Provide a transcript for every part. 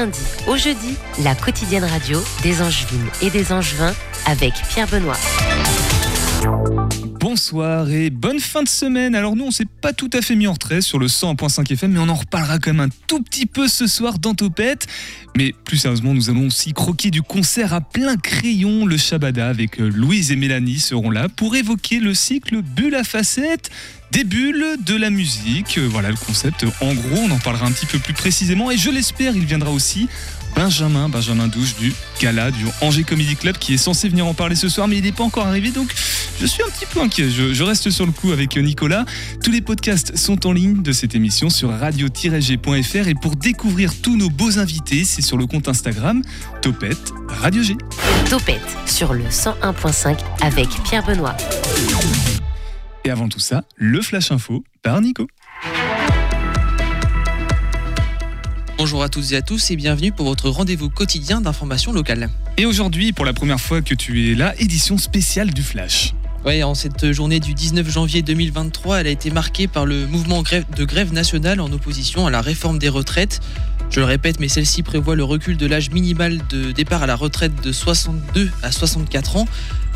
lundi au jeudi, la quotidienne radio des Angevines et des Angevins avec Pierre Benoît. Bonsoir et bonne fin de semaine. Alors nous, on s'est pas tout à fait mis en retrait sur le 100.5 FM, mais on en reparlera quand même un tout petit peu ce soir dans Topette. Mais plus sérieusement, nous allons aussi croquer du concert à plein crayon. Le Shabada avec euh, Louise et Mélanie seront là pour évoquer le cycle Bulle à des de la musique. Euh, Voilà le concept. En gros, on en parlera un petit peu plus précisément et je l'espère, il viendra aussi. Benjamin, Benjamin Douche du Gala du Angers Comedy Club qui est censé venir en parler ce soir mais il n'est pas encore arrivé donc je suis un petit peu inquiet. Je, je reste sur le coup avec Nicolas. Tous les podcasts sont en ligne de cette émission sur radio-g.fr et pour découvrir tous nos beaux invités, c'est sur le compte Instagram Topette Radio G. Topette sur le 101.5 avec Pierre Benoît. Et avant tout ça, le Flash Info par Nico. Bonjour à toutes et à tous et bienvenue pour votre rendez-vous quotidien d'information locale. Et aujourd'hui, pour la première fois que tu es là, édition spéciale du Flash. Ouais, en cette journée du 19 janvier 2023, elle a été marquée par le mouvement de grève nationale en opposition à la réforme des retraites. Je le répète, mais celle-ci prévoit le recul de l'âge minimal de départ à la retraite de 62 à 64 ans.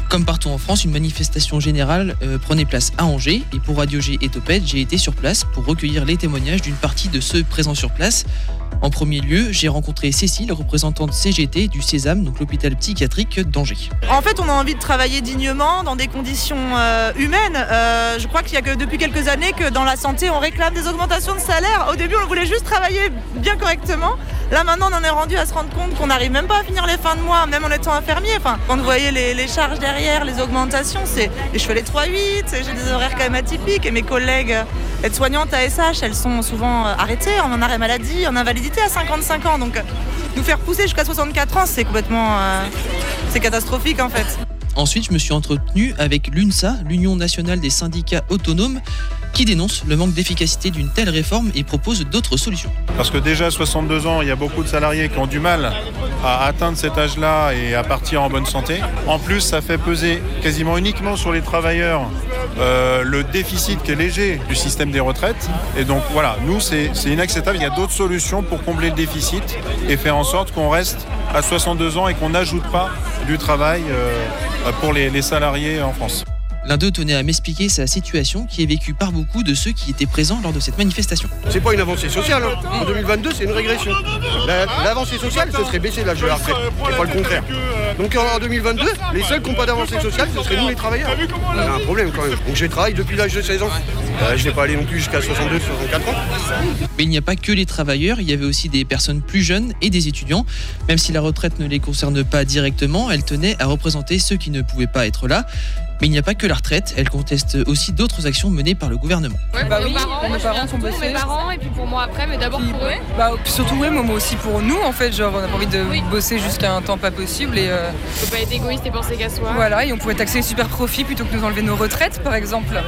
Comme partout en France, une manifestation générale euh, prenait place à Angers. Et pour Radio G et Topette, j'ai été sur place pour recueillir les témoignages d'une partie de ceux présents sur place. En premier lieu, j'ai rencontré Cécile, représentante CGT du Sésame, donc l'hôpital psychiatrique d'Angers. En fait, on a envie de travailler dignement, dans des conditions euh, humaines. Euh, je crois qu'il y a que depuis quelques années que dans la santé, on réclame des augmentations de salaire. Au début, on voulait juste travailler bien correctement. Là, maintenant, on en est rendu à se rendre compte qu'on n'arrive même pas à finir les fins de mois, même en étant infirmier. Enfin, quand vous voyez les, charges derrière, les augmentations, c'est je fais les 3-8, j'ai des horaires quand même atypiques. Et mes collègues aides-soignantes à SH, elles sont souvent euh, arrêtées en arrêt maladie, en invalidité à 55 ans. Donc, euh, nous faire pousser jusqu'à 64 ans, c'est complètement... euh, c'est catastrophique en fait. Ensuite, je me suis entretenu avec l'UNSA, l'Union nationale des syndicats autonomes, qui dénonce le manque d'efficacité d'une telle réforme et propose d'autres solutions. Parce que déjà à 62 ans, il y a beaucoup de salariés qui ont du mal à atteindre cet âge-là et à partir en bonne santé. En plus, ça fait peser quasiment uniquement sur les travailleurs euh, le déficit qui est léger du système des retraites. Et donc voilà, nous, c'est inacceptable. Il y a d'autres solutions pour combler le déficit et faire en sorte qu'on reste à 62 ans et qu'on n'ajoute pas du travail euh, pour les salariés en France. L'un d'eux tenait à m'expliquer sa situation qui est vécue par beaucoup de ceux qui étaient présents lors de cette manifestation. C'est pas une avancée sociale. hein. En 2022, c'est une régression. La- L'avancée sociale, ce serait baisser l'âge de la retraite, et pas le contraire. Donc en 2022, les seuls qui n'ont pas d'avancée sociale, ce serait nous les travailleurs. On a un problème quand même. Donc je travaille depuis l'âge de 16 ans. Euh, je n'ai pas allé non plus jusqu'à 62, 64 ans. Mais il n'y a pas que les travailleurs, il y avait aussi des personnes plus jeunes et des étudiants. Même si la retraite ne les concerne pas directement, elle tenait à représenter ceux qui ne pouvaient pas être là. Mais il n'y a pas que la retraite, elle conteste aussi d'autres actions menées par le gouvernement. Ouais, Bah oui, nos parents, je parents sont pour bossés. mes parents et puis pour moi après, mais d'abord pour eux. Bah, surtout ouais, moi, moi aussi pour nous en fait, genre on a pas envie de Oui. bosser jusqu'à un temps pas possible et euh, Faut pas être égoïste et penser qu'à soi. voilà, et on pouvait taxer les super profits plutôt que nous enlever nos retraites par exemple.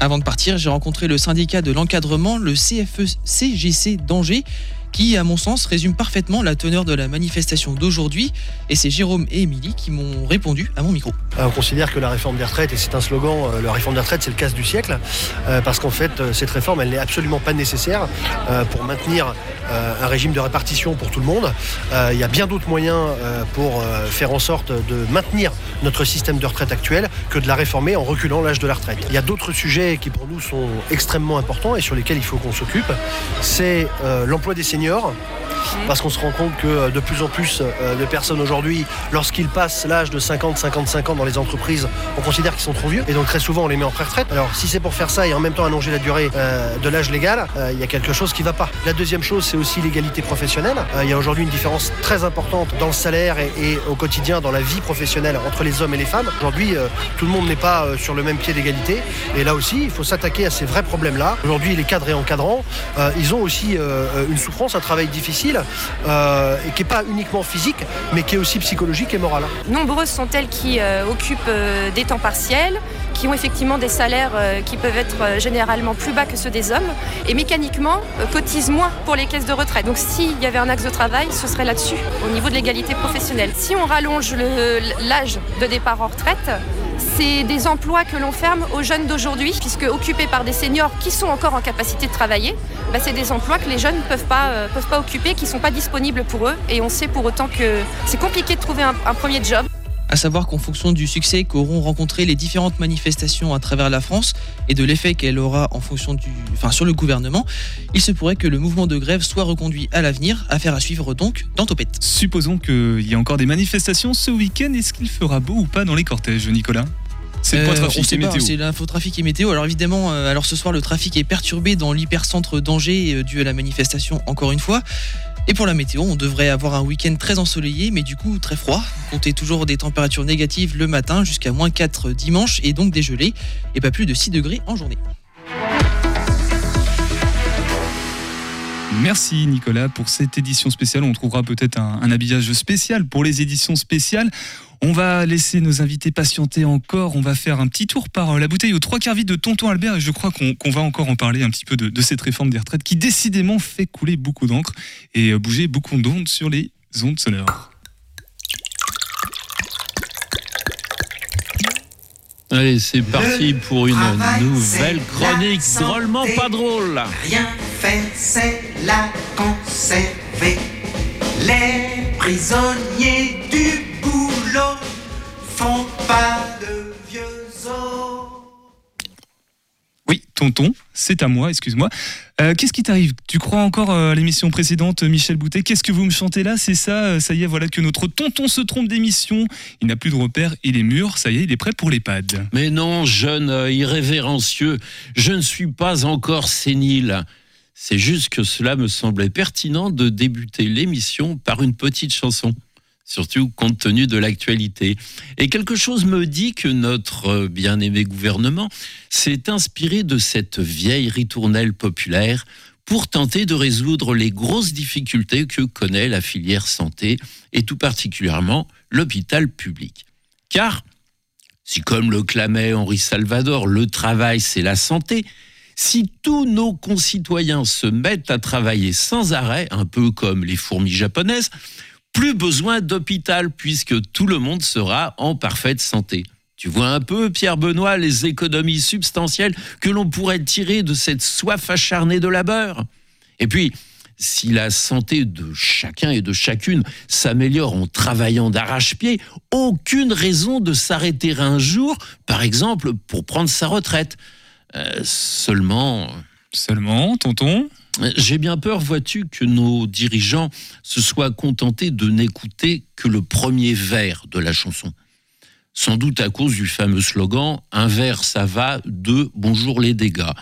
Avant de partir, j'ai rencontré le syndicat de l'encadrement, le E CFE-CGC d'Angers, qui, à mon sens, résume parfaitement la teneur de la manifestation d'aujourd'hui. Et c'est Jérôme et Émilie qui m'ont répondu à mon micro. Euh, On considère que la réforme des retraites, et c'est un slogan, euh, la réforme des retraites, c'est le casse du siècle, euh, parce qu'en fait, cette réforme, elle n'est absolument pas nécessaire pour maintenir un régime de répartition pour tout le monde. Il y a bien d'autres moyens pour faire en sorte de maintenir notre système de retraite actuel que de la réformer en reculant l'âge de la retraite. Il y a d'autres sujets qui pour nous sont extrêmement importants et sur lesquels il faut qu'on s'occupe. C'est l'emploi des seniors. Parce qu'on se rend compte que euh, de plus en plus euh, de personnes aujourd'hui, lorsqu'ils passent l'âge de 50-55 ans dans les entreprises, on considère qu'ils sont trop vieux. Et donc très souvent, on les met en pré-retraite. Alors si c'est pour faire ça et en même temps allonger la durée euh, de l'âge légal, il y a quelque chose qui ne va pas. La deuxième chose, c'est aussi l'égalité professionnelle. Il y a aujourd'hui une différence très importante dans le salaire et, au quotidien, dans la vie professionnelle entre les hommes et les femmes. Aujourd'hui, tout le monde n'est pas sur le même pied d'égalité. Et là aussi, il faut s'attaquer à ces vrais problèmes-là. Aujourd'hui, les cadres et encadrants, ils ont aussi une souffrance, un travail difficile, euh, et qui n'est pas uniquement physique, mais qui est aussi psychologique et moral. Nombreuses sont elles qui euh, occupent euh, des temps partiels, qui ont effectivement des salaires qui peuvent être généralement plus bas que ceux des hommes et mécaniquement cotisent moins pour les caisses de retraite. Donc s'il y avait un axe de travail, ce serait là-dessus, au niveau de l'égalité professionnelle. Si on rallonge l'âge de départ en retraite, c'est des emplois que l'on ferme aux jeunes d'aujourd'hui, puisque occupés par des seniors qui sont encore en capacité de travailler, bah, c'est des emplois que les jeunes ne peuvent pas, euh, peuvent pas occuper, qui ne sont pas disponibles pour eux. Et on sait pour autant que c'est compliqué de trouver un, un premier job. À savoir qu'en fonction du succès qu'auront rencontré les différentes manifestations à travers la France et de l'effet qu'elle aura en fonction du, enfin, sur le gouvernement, il se pourrait que le mouvement de grève soit reconduit à l'avenir, affaire à suivre donc dans Topette. Supposons qu'il y a encore des manifestations ce week-end. Est-ce qu'il fera beau ou pas dans les cortèges, Nicolas? C'est Euh, trafic et pas, météo. C'est l'info trafic et météo. Alors évidemment, euh, alors ce soir le trafic est perturbé dans l'hypercentre d'Angers euh, dû à la manifestation encore une fois. Et pour la météo, on devrait avoir un week-end très ensoleillé, mais du coup très froid. Comptez toujours des températures négatives le matin jusqu'à moins 4 dimanche et donc des gelées et pas plus de 6 degrés en journée. Merci Nicolas pour cette édition spéciale. On trouvera peut-être un, habillage spécial pour les éditions spéciales. On va laisser nos invités patienter encore. On va faire un petit tour par euh, la bouteille aux trois quarts vide de Tonton Albert et je crois qu'on qu'on va encore en parler un petit peu de, de cette réforme des retraites qui décidément fait couler beaucoup d'encre et euh, bouger beaucoup d'ondes sur les ondes sonores. Allez, c'est parti pour une travail, nouvelle chronique santé. drôlement pas drôle. Rien fait, c'est la conserver. Les prisonniers du boulot font pas tonton, c'est à moi, excuse-moi. Euh, Qu'est-ce qui t'arrive? Tu crois encore euh, à l'émission précédente, Michel Boutet? Qu'est-ce que vous me chantez là? C'est ça, euh, ça y est, voilà que notre tonton se trompe d'émission. Il n'a plus de repères, il est mûr, ça y est, il est prêt pour l'EHPAD. Mais non, jeune euh, irrévérencieux, je ne suis pas encore sénile. C'est juste que cela me semblait pertinent de débuter l'émission par une petite chanson. Surtout compte tenu de l'actualité. Et quelque chose me dit que notre euh, bien-aimé gouvernement s'est inspiré de cette vieille ritournelle populaire pour tenter de résoudre les grosses difficultés que connaît la filière santé et tout particulièrement l'hôpital public. Car si comme le clamait Henri Salvador, le travail c'est la santé, si tous nos concitoyens se mettent à travailler sans arrêt, un peu comme les fourmis japonaises, plus besoin d'hôpital puisque tout le monde sera en parfaite santé. Tu vois un peu, Pierre Benoît, les économies substantielles que l'on pourrait tirer de cette soif acharnée de labeur. Et puis, si la santé de chacun et de chacune s'améliore en travaillant d'arrache-pied, aucune raison de s'arrêter un jour, par exemple, pour prendre sa retraite. Euh, seulement, Seulement, tonton? J'ai bien peur, vois-tu, que nos dirigeants se soient contentés de n'écouter que le premier vers de la chanson. Sans doute à cause du fameux slogan Un vers ça va, deux bonjour les dégâts.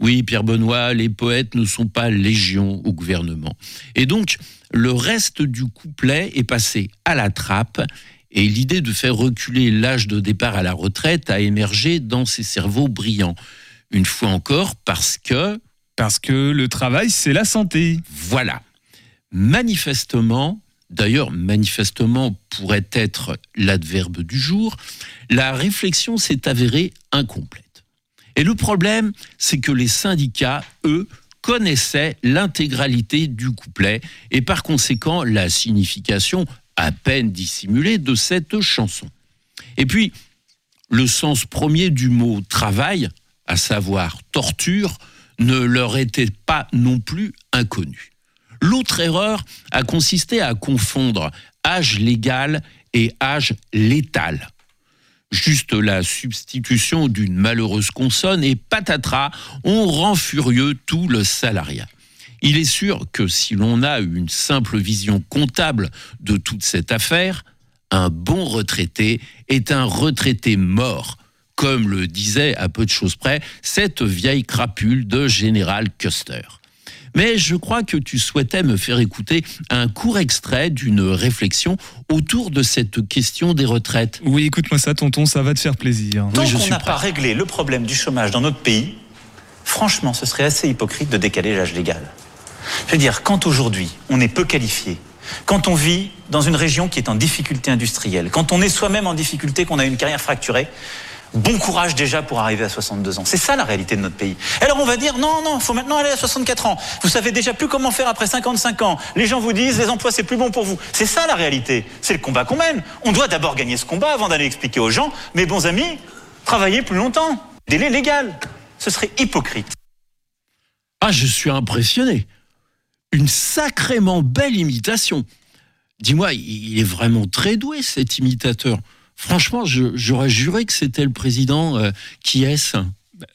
Oui, Pierre Benoît, les poètes ne sont pas légion au gouvernement. Et donc, le reste du couplet est passé à la trappe et l'idée de faire reculer l'âge de départ à la retraite a émergé dans ces cerveaux brillants. Une fois encore, parce que Parce que le travail, c'est la santé. voilà. Manifestement, d'ailleurs, manifestement pourrait être l'adverbe du jour, la réflexion s'est avérée incomplète. Et le problème, c'est que les syndicats, eux, connaissaient l'intégralité du couplet et par conséquent la signification à peine dissimulée de cette chanson. Et puis, le sens premier du mot travail, à savoir torture, ne leur était pas non plus inconnu. L'autre erreur a consisté à confondre âge légal et âge létal. Juste la substitution d'une malheureuse consonne et patatras, on rend furieux tout le salariat. Il est sûr que si l'on a une simple vision comptable de toute cette affaire, un bon retraité est un retraité mort, comme le disait à peu de choses près cette vieille crapule de Général Custer. Mais je crois que tu souhaitais me faire écouter un court extrait d'une réflexion autour de cette question des retraites. Oui, écoute-moi ça, tonton, ça va te faire plaisir. Tant je qu'on n'a pas réglé le problème du chômage dans notre pays, franchement, ce serait assez hypocrite de décaler l'âge légal. Je veux dire, quand aujourd'hui on est peu qualifié, quand on vit dans une région qui est en difficulté industrielle, quand on est soi-même en difficulté, qu'on a une carrière fracturée, Bon courage déjà pour arriver à 62 ans. C'est ça la réalité de notre pays. Alors on va dire non, non, il faut maintenant aller à 64 ans. Vous savez déjà plus comment faire après 55 ans. Les gens vous disent les emplois c'est plus bon pour vous. C'est ça la réalité. C'est le combat qu'on mène. On doit d'abord gagner ce combat avant d'aller expliquer aux gens, mes bons amis, travaillez plus longtemps. Délai légal. Ce serait hypocrite. Ah, je suis impressionné. Une sacrément belle imitation. Dis-moi, il est vraiment très doué cet imitateur. Franchement, j'aurais juré que c'était le président. euh, qui est-ce?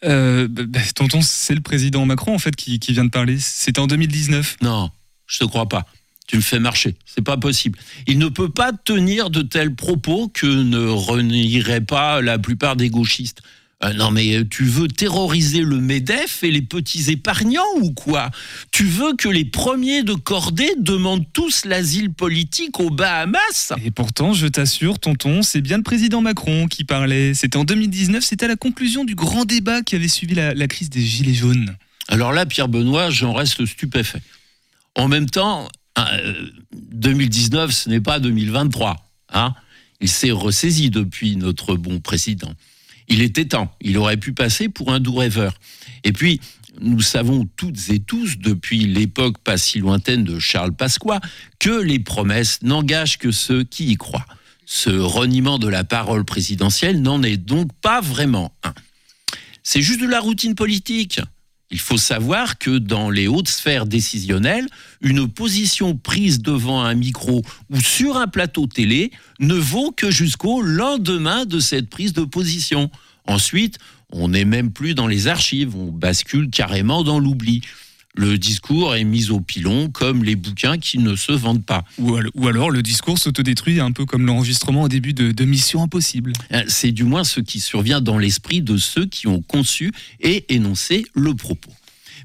Euh, bah, bah, tonton, c'est le président Macron en fait qui, qui vient de parler. C'était en 2019. Non, je te crois pas. Tu me fais marcher. C'est pas possible. Il ne peut pas tenir de tels propos que ne renieraient pas la plupart des gauchistes. Euh, non, mais tu veux terroriser le MEDEF et les petits épargnants ou quoi? Tu veux que les premiers de cordée demandent tous l'asile politique aux Bahamas? Et pourtant, je t'assure, tonton, c'est bien le président Macron qui parlait. C'était en 2019, c'était à la conclusion du grand débat qui avait suivi la, la crise des Gilets jaunes. Alors là, Pierre Benoît, j'en reste stupéfait. En même temps, euh, 2019, ce n'est pas 2023. Hein? Il s'est ressaisi depuis notre bon président. Il était temps. Il aurait pu passer pour un doux rêveur. Et puis, nous savons toutes et tous, depuis l'époque pas si lointaine de Charles Pasqua, que les promesses n'engagent que ceux qui y croient. Ce reniement de la parole présidentielle n'en est donc pas vraiment un. C'est juste de la routine politique. Il faut savoir que dans les hautes sphères décisionnelles, une position prise devant un micro ou sur un plateau télé ne vaut que jusqu'au lendemain de cette prise de position. Ensuite, on n'est même plus dans les archives, on bascule carrément dans l'oubli. Le discours est mis au pilon comme les bouquins qui ne se vendent pas. Ou, al- ou alors le discours s'autodétruit un peu comme l'enregistrement au début de, de Mission Impossible. Euh, C'est du moins ce qui survient dans l'esprit de ceux qui ont conçu et énoncé le propos.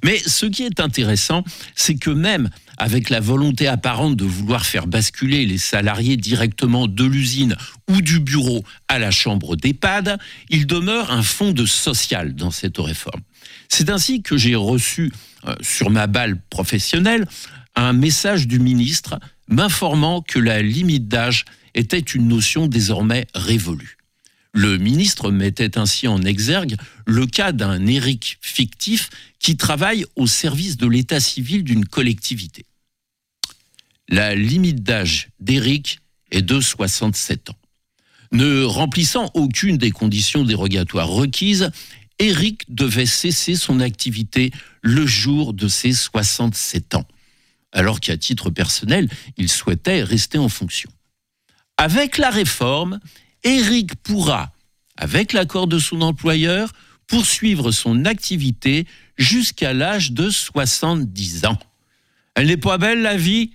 Mais ce qui est intéressant, c'est que même avec la volonté apparente de vouloir faire basculer les salariés directement de l'usine ou du bureau à la chambre d'EHPAD, il demeure un fond de social dans cette réforme. C'est ainsi que j'ai reçu euh, sur ma balle professionnelle un message du ministre m'informant que la limite d'âge était une notion désormais révolue. Le ministre mettait ainsi en exergue le cas d'un Éric fictif qui travaille au service de l'état civil d'une collectivité. La limite d'âge d'Éric est de 67 ans. Ne remplissant aucune des conditions dérogatoires requises, Éric devait cesser son activité le jour de ses 67 ans, alors qu'à titre personnel, il souhaitait rester en fonction. Avec la réforme, Éric pourra, avec l'accord de son employeur, poursuivre son activité jusqu'à l'âge de 70 ans. Elle n'est pas belle la vie?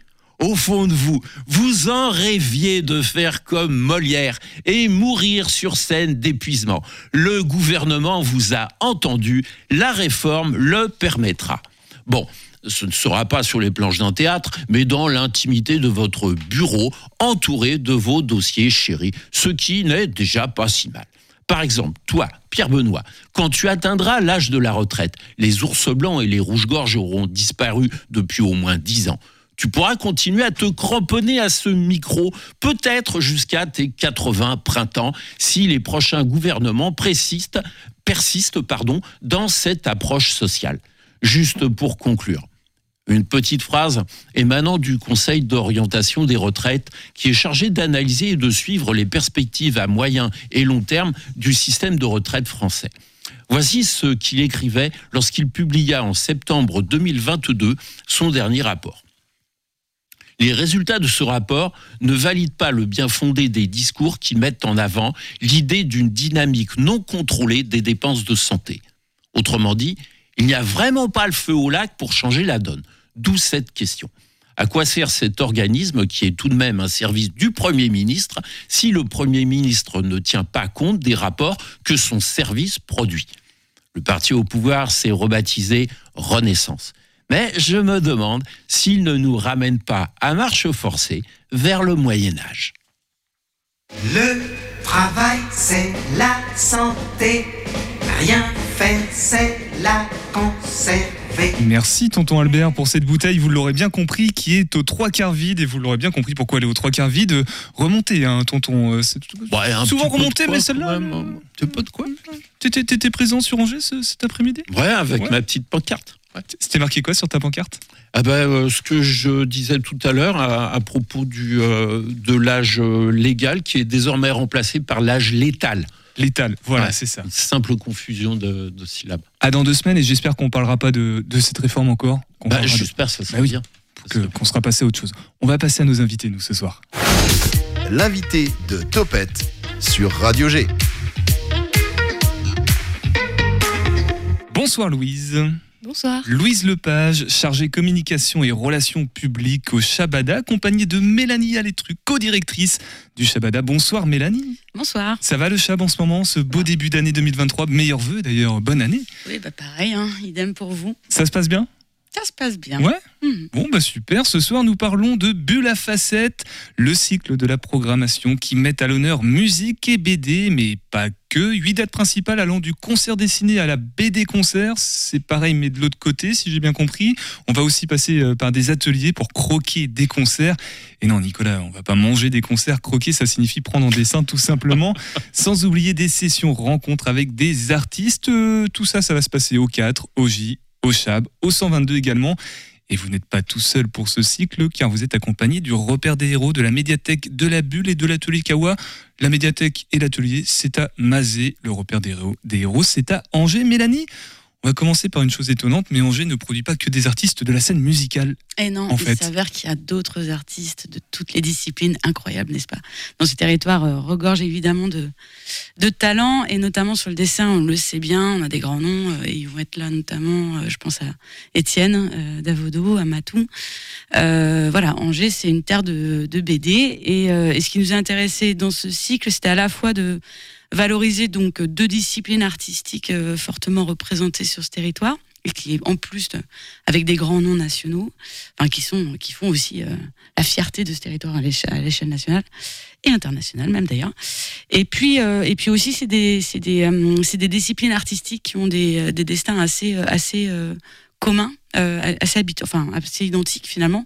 Au fond de vous, vous en rêviez de faire comme Molière et mourir sur scène d'épuisement. Le gouvernement vous a entendu, la réforme le permettra. Bon, ce ne sera pas sur les planches d'un théâtre, mais dans l'intimité de votre bureau, entouré de vos dossiers chéris, ce qui n'est déjà pas si mal. Par exemple, toi, Pierre Benoît, quand tu atteindras l'âge de la retraite, les ours blancs et les rouges-gorges auront disparu depuis au moins dix ans. Tu pourras continuer à te cramponner à ce micro, peut-être jusqu'à tes 80 printemps, si les prochains gouvernements persistent, persistent pardon, dans cette approche sociale. Juste pour conclure, une petite phrase émanant du Conseil d'orientation des retraites qui est chargé d'analyser et de suivre les perspectives à moyen et long terme du système de retraite français. Voici ce qu'il écrivait lorsqu'il publia en septembre 2022 son dernier rapport. Les résultats de ce rapport ne valident pas le bien fondé des discours qui mettent en avant l'idée d'une dynamique non contrôlée des dépenses de santé. Autrement dit, il n'y a vraiment pas le feu au lac pour changer la donne. D'où cette question. À quoi sert cet organisme qui est tout de même un service du Premier ministre si le Premier ministre ne tient pas compte des rapports que son service produit? Le parti au pouvoir s'est rebaptisé Renaissance. Mais je me demande s'il ne nous ramène pas à marche forcée vers le Moyen Âge. Le travail, c'est la santé. Rien faire, c'est la conserver. Merci tonton Albert pour cette bouteille, vous l'aurez bien compris, qui est aux trois quarts vide et vous l'aurez bien compris pourquoi elle est aux trois quarts vide. Remontez, hein, tonton. euh, c'est Ouais, un souvent remonté, mais celle-là. petit peu de quoi T'étais t'étais présent sur Angers ce- cet après-midi? Ouais, avec Ouais. ma petite pancarte. C'était marqué quoi sur ta pancarte? Ah ben, euh, ce que je disais tout à l'heure à, à propos du, euh, de l'âge euh, légal qui est désormais remplacé par l'âge létal. Létal, voilà, Ouais. c'est ça. Une simple confusion de, de syllabes. À dans deux semaines et j'espère qu'on parlera pas de, de cette réforme encore. Bah, de- J'espère que ça sera Bah oui. bien. que- qu'on sera passé à autre chose. On va passer à nos invités, nous, ce soir. L'invité de Topette sur Radio G. Bonsoir Louise. Bonsoir. Louise Lepage, chargée communication et relations publiques au Shabada, accompagnée de Mélanie Alétru, co-directrice du Shabada. Bonsoir Mélanie. Bonsoir. Ça va le Chab en ce moment, ce beau début d'année 2023 Meilleurs vœux d'ailleurs, bonne année. Oui, bah pareil, hein, idem pour vous. Ça se passe bien? Ça se passe bien. Ouais Mhm. Bon, bah super. Ce soir, nous parlons de Bulle à facettes, le cycle de la programmation qui met à l'honneur musique et BD, mais pas que. Huit dates principales allant du concert dessiné à la BD concert. C'est pareil, mais de l'autre côté, si j'ai bien compris. On va aussi passer euh, par des ateliers pour croquer des concerts. Et non, Nicolas, on va pas manger des concerts. Croquer, ça signifie prendre en dessin, tout simplement. Sans oublier des sessions rencontres avec des artistes. Euh, tout ça, ça va se passer au 4, au J, au Chab, au 122 également. Et vous n'êtes pas tout seul pour ce cycle, car vous êtes accompagné du repère des héros de la médiathèque de la Bulle et de l'atelier Kawa. La médiathèque et l'atelier, c'est à Mazé. Le repère des héros, des héros c'est à Angers. Mélanie, on va commencer par une chose étonnante, mais Angers ne produit pas que des artistes de la scène musicale. Et non, En il fait. s'avère qu'il y a d'autres artistes de toutes les disciplines incroyables, n'est-ce pas? Dans ce territoire euh, regorge évidemment de, de talents, et notamment sur le dessin, on le sait bien, on a des grands noms, euh, et ils vont être là notamment, euh, je pense à Étienne Davodo, à Matou. Euh, voilà, Angers, c'est une terre de, de BD, et, et ce qui nous a intéressé dans ce cycle, c'était à la fois de valoriser donc deux disciplines artistiques euh, fortement représentées sur ce territoire et qui en plus de- avec des grands noms nationaux enfin qui sont qui font aussi euh, la fierté de ce territoire à l'éche- à l'échelle nationale et internationale même d'ailleurs. Et puis euh, et puis aussi c'est des c'est des euh, c'est des disciplines artistiques qui ont des, euh, des destins assez euh, assez euh, communs euh, assez habit enfin assez identiques finalement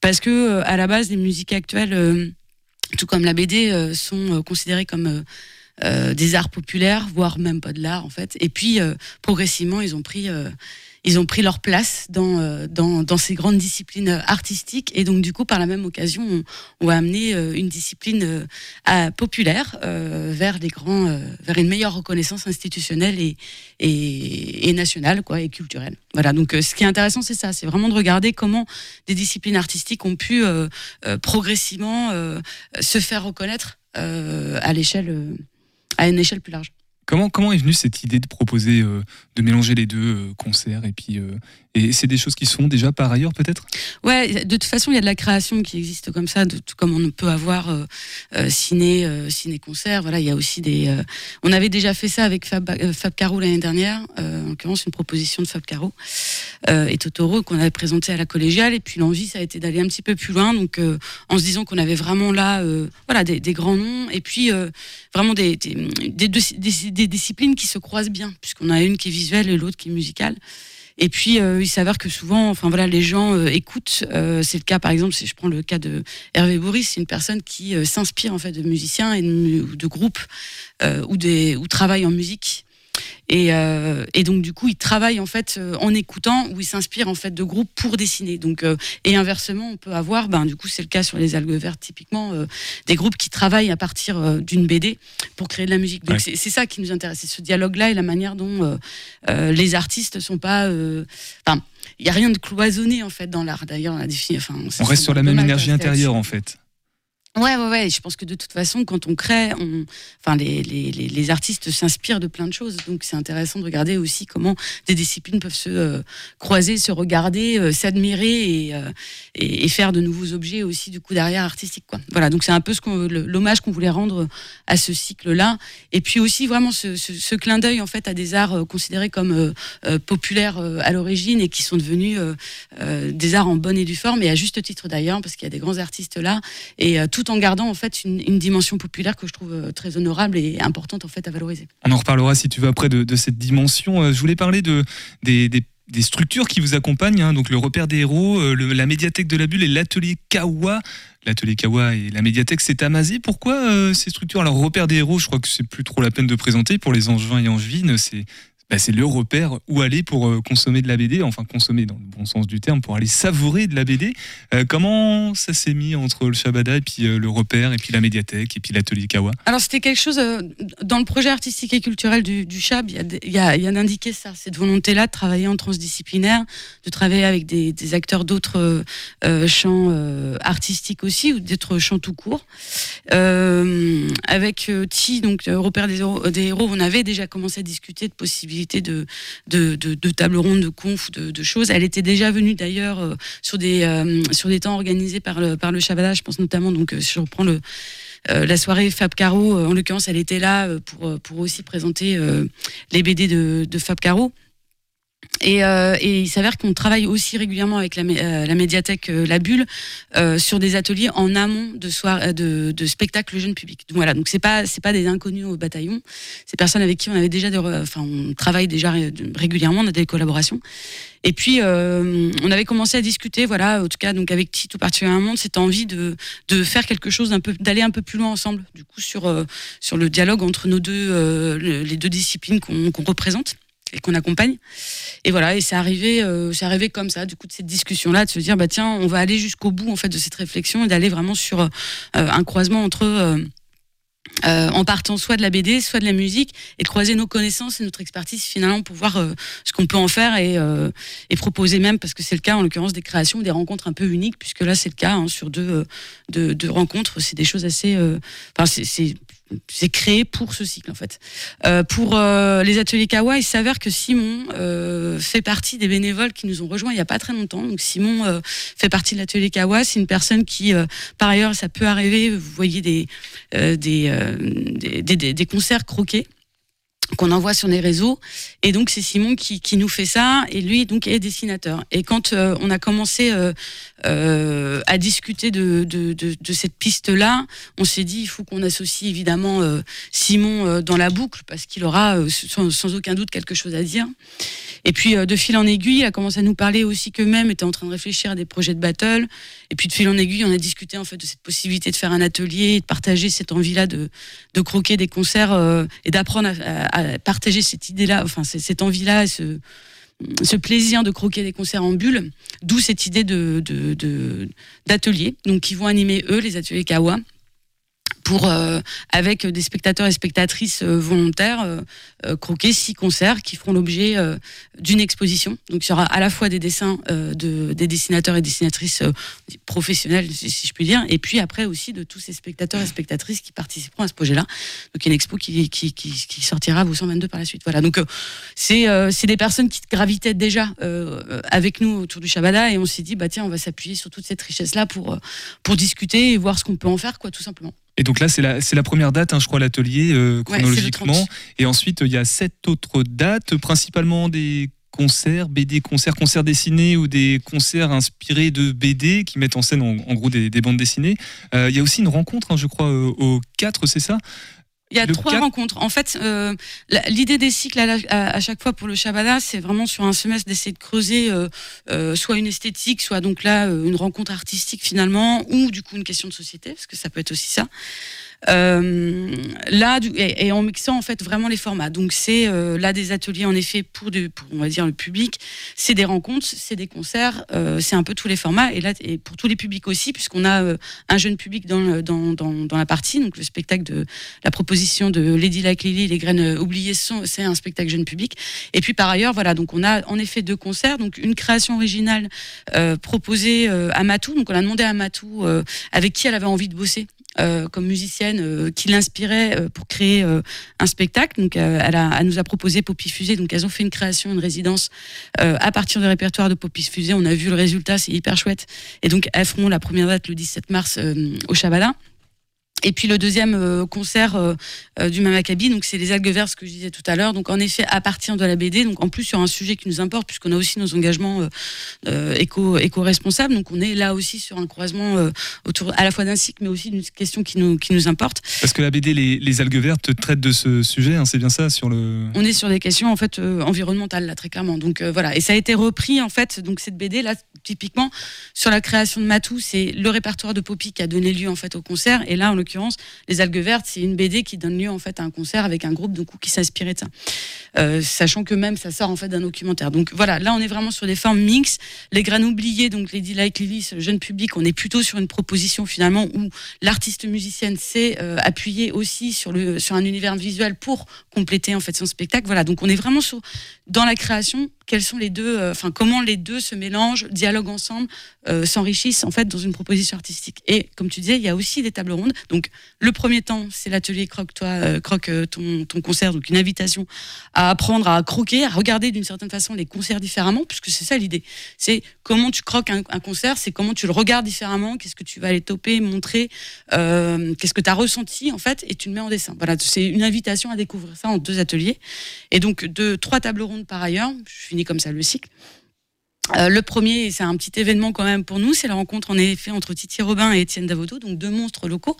parce que euh, à la base les musiques actuelles euh, tout comme la BD euh, sont euh, considérées comme euh, des arts populaires, voire même pas de l'art en fait. Et puis euh, progressivement, ils ont pris, euh, ils ont pris leur place dans, euh, dans, dans ces grandes disciplines euh, artistiques. Et donc du coup, par la même occasion, on, on va amener euh, une discipline populaire vers des grands, vers une meilleure reconnaissance institutionnelle et, et, et nationale, quoi, et culturelle. Voilà. Donc ce qui est intéressant, c'est ça, c'est vraiment de regarder comment des disciplines artistiques ont pu progressivement se faire reconnaître à l'échelle à une échelle plus large. Comment, comment est venue cette idée de proposer, euh, de mélanger les deux euh, concerts et puis euh, et c'est des choses qui sont déjà par ailleurs peut-être? Ouais, de toute façon, il y a de la création qui existe comme ça, tout comme on peut avoir euh, euh, ciné, euh, ciné-concert. Voilà, il y a aussi des. euh, on avait déjà fait ça avec Fab, Fab Caro l'année dernière, en l'occurrence une proposition de Fab Caro et Totoro qu'on avait présenté à la collégiale. Et puis l'envie, ça a été d'aller un petit peu plus loin, donc en se disant qu'on avait vraiment là, voilà, des, grands noms et puis vraiment des- des disciplines qui se croisent bien, puisqu'on a une qui est visuelle et l'autre qui est musicale. Et puis, euh, il s'avère que souvent, enfin voilà, les gens euh, écoutent. Euh, c'est le cas, par exemple, si je prends le cas de Hervé Boris, c'est une personne qui euh, s'inspire en fait de musiciens et de, de groupes euh, ou des ou travaille en musique. Et, euh, et donc du coup, il travaille en fait euh, en écoutant ou il s'inspire en fait de groupes pour dessiner. Donc euh, et inversement, on peut avoir, ben du coup, c'est le cas sur les algues vertes typiquement, euh, des groupes qui travaillent à partir d'une BD pour créer de la musique. Donc Ouais. c'est ça qui nous intéresse, c'est ce dialogue-là et la manière dont les artistes sont pas, enfin, il y a rien de cloisonné en fait dans l'art. D'ailleurs, on a défini, enfin, On reste sur la même énergie intérieure en fait. Ouais, ouais, ouais. Je pense que de toute façon, quand on crée, on... enfin, les, les, les, artistes s'inspirent de plein de choses. Donc, c'est intéressant de regarder aussi comment des disciplines peuvent se euh, croiser, se regarder, euh, s'admirer et, euh, et, et faire de nouveaux objets aussi, du coup, derrière artistique, quoi. Voilà. Donc, c'est un peu ce qu'on, l'hommage qu'on voulait rendre à ce cycle-là. Et puis aussi, vraiment, ce, ce, clin d'œil, en fait, à des arts considérés comme populaires à l'origine et qui sont devenus des arts en bonne et due forme, et à juste titre d'ailleurs, parce qu'il y a des grands artistes là, et euh, en gardant en fait une, dimension populaire que je trouve euh, très honorable et importante en fait à valoriser. On en reparlera si tu veux après de, cette dimension. Euh, je voulais parler de, des, structures qui vous accompagnent, hein, donc le repère des héros, euh, la médiathèque de la bulle et l'atelier Kawa. L'atelier Kawa et la médiathèque, c'est Amazé. Pourquoi ces structures? Alors, repère des héros, je crois que c'est plus trop la peine de présenter pour les angevins et angevines. Bah, c'est le repère où aller pour euh, consommer de la BD, enfin consommer dans le bon sens du terme, pour aller savourer de la BD. Euh, comment ça s'est mis entre le Shabada et puis euh, le repère, et puis la médiathèque, et puis l'atelier Kawa? Alors c'était quelque chose dans le projet artistique et culturel du, du CHAB, il y a, y d'indiquer ça, cette volonté-là de travailler en transdisciplinaire, de travailler avec des, acteurs d'autres champs artistiques aussi ou d'autres champs tout court. Avec Ti, donc repère des héros, on avait déjà commencé à discuter de possibilités de de, de, de table ronde, de conf, de, de choses. Elle était déjà venue d'ailleurs euh, sur des euh, sur des temps organisés par le par le Shabada, je pense notamment donc euh, si je reprends le la soirée Fab Caro, en l'occurrence, elle était là pour, pour aussi présenter les BD de, de Fab Caro. Et, euh, et il s'avère qu'on travaille aussi régulièrement avec la, euh, médiathèque euh, La Bulle euh, sur des ateliers en amont de, soir, de, spectacles jeune public. Donc voilà, donc c'est pas des inconnus au bataillon, c'est personnes avec qui on avait déjà enfin on travaille déjà ré- régulièrement, on a des collaborations. Et puis on avait commencé à discuter, voilà, en tout cas donc avec Tite tout particulièrement, cette envie de faire quelque chose d'aller un peu plus loin ensemble, du coup sur le dialogue entre nos deux le- les deux disciplines qu'on représente et qu'on accompagne. Et voilà, et c'est arrivé, euh, c'est arrivé comme ça, du coup de cette discussion-là, de se dire bah tiens, on va aller jusqu'au bout en fait de cette réflexion et d'aller vraiment sur euh, un croisement entre euh, euh, en partant soit de la BD, soit de la musique, et de croiser nos connaissances et notre expertise finalement pour voir euh, ce qu'on peut en faire et, euh, proposer même, parce que c'est le cas en l'occurrence des créations, des rencontres un peu uniques, puisque là c'est le cas hein, sur deux, euh, deux, rencontres, c'est des choses assez, euh, enfin c'est- c'est créé pour ce cycle en fait. Euh, pour euh, les ateliers Kawa, il s'avère que Simon euh, fait partie des bénévoles qui nous ont rejoints il n'y a pas très longtemps. Donc Simon fait partie de l'atelier Kawa. C'est une personne qui, par ailleurs, ça peut arriver. Vous voyez des des, des, des- des- concerts croqués qu'on envoie sur les réseaux et donc c'est Simon qui, qui nous fait ça et lui donc est dessinateur et quand on a commencé euh, à discuter de, cette piste là on s'est dit il faut qu'on associe évidemment euh, Simon euh, dans la boucle parce qu'il aura sans, aucun doute quelque chose à dire. Et puis de fil en aiguille il a commencé à nous parler aussi qu'eux-mêmes étaient en train de réfléchir à des projets de battle. Et puis de fil en aiguille on a discuté en fait de cette possibilité de faire un atelier et de partager cette envie là de, croquer des concerts et d'apprendre à, partager cette idée-là, enfin cette envie-là, ce plaisir de croquer des concerts en bulle, d'où cette idée de de- de- d'ateliers, donc qui vont animer eux les ateliers Kawa euh, avec des spectateurs et spectatrices euh, volontaires euh, croquer six concerts qui feront l'objet d'une exposition. Donc il y aura à la fois des dessins de des dessinateurs et dessinatrices professionnels si, je puis dire, et puis après aussi de tous ces spectateurs et spectatrices qui participeront à ce projet-là. Donc une expo qui, qui, qui, qui sortira à vous 122 par la suite. Voilà. Donc c'est des personnes qui gravitaient déjà avec nous autour du Shabada et on s'est dit bah tiens on va s'appuyer sur toute cette richesse là pour pour discuter et voir ce qu'on peut en faire quoi tout simplement. Et donc là, c'est la, première date, hein, je crois, l'atelier, euh, chronologiquement. 30. et ensuite, il y a sept autres dates, principalement des concerts, BD, concerts, concerts dessinés ou des concerts inspirés de BD qui mettent en scène, en, en gros, des, des bandes dessinées. Euh, il y a aussi une rencontre, hein, je crois, euh, au 4, c'est ça? Il y a trois quatre- rencontres. En fait, euh, l'idée des cycles à, la- à- à chaque fois pour le Shabada, c'est vraiment sur un semestre d'essayer de creuser euh, euh, soit une esthétique, soit donc là euh, une rencontre artistique finalement, ou du coup une question de société, parce que ça peut être aussi ça. Euh, là, et, et en mixant en fait vraiment les formats. Donc c'est euh, là des ateliers en effet pour, on va dire le public, c'est des rencontres, c'est des concerts, euh, c'est un peu tous les formats. Et là, et pour tous les publics aussi, puisqu'on a un jeune public dans, dans, dans, la partie, donc le spectacle de la proposition de Lady Like Lily, les graines oubliées c'est un spectacle jeune public. Et puis par ailleurs, voilà, donc on a en effet deux concerts, donc une création originale proposée à Matou. Donc on a demandé à Matou avec qui elle avait envie de bosser. Euh, comme musicienne euh, qui l'inspirait euh, pour créer un spectacle. Donc, elle, a, elle nous a proposé Poppy Fusée. Donc, elles ont fait une création, une résidence à partir du répertoire de Poppy Fusée. On a vu le résultat, c'est hyper chouette. Et donc, elles feront la première date le 17 mars au Chabala. Et puis le deuxième euh, concert euh, euh, du Mamakabi, donc c'est les algues vertes que je disais tout à l'heure. Donc en effet, à partir de la BD, donc en plus sur un sujet qui nous importe, puisqu'on a aussi nos engagements euh, euh, éco, éco-responsables. Donc on est là aussi sur un croisement euh, autour à la fois d'un cycle, mais aussi d'une question qui nous, qui nous importe. Parce que la BD Les, les algues vertes traite de ce sujet, hein, c'est bien ça sur le. On est sur des questions en fait euh, environnementales là très clairement. Donc voilà, et ça a été repris en fait. Donc cette BD là typiquement sur la création de Matou, c'est le répertoire de Poppy qui a donné lieu en fait au concert. Et là en les algues vertes, c'est une BD qui donne lieu en fait à un concert avec un groupe coups qui s'inspirait de ça, Euh, sachant que même ça sort en fait d'un documentaire. Donc voilà, là on est vraiment sur des formes mixtes. Les graines oubliées, donc Lady Like Lily, ce jeune public, on est plutôt sur une proposition finalement où l'artiste musicienne s'est euh, appuyé aussi sur le sur un univers visuel pour compléter en fait son spectacle. Voilà, donc on est vraiment sur dans la création. Quels sont les deux, euh, enfin comment les deux se mélangent, dialoguent ensemble, euh, s'enrichissent en fait dans une proposition artistique. Et comme tu disais, il y a aussi des tables rondes. Donc le premier temps, c'est l'atelier croque toi, euh, croque ton, ton concert, donc une invitation à apprendre à croquer, à regarder d'une certaine façon les concerts différemment, puisque c'est ça l'idée. C'est comment tu croques un, concert, c'est comment tu le regardes différemment, qu'est-ce que tu vas aller toper, montrer, qu'est-ce que tu as ressenti en fait, et tu le mets en dessin. Voilà, c'est une invitation à découvrir ça en deux ateliers. Et donc de trois tables rondes par ailleurs, comme ça le cycle. Euh, le premier, c'est un petit événement quand même pour nous, c'est la rencontre en effet entre Titi Robin et Étienne Davodo, donc deux monstres locaux,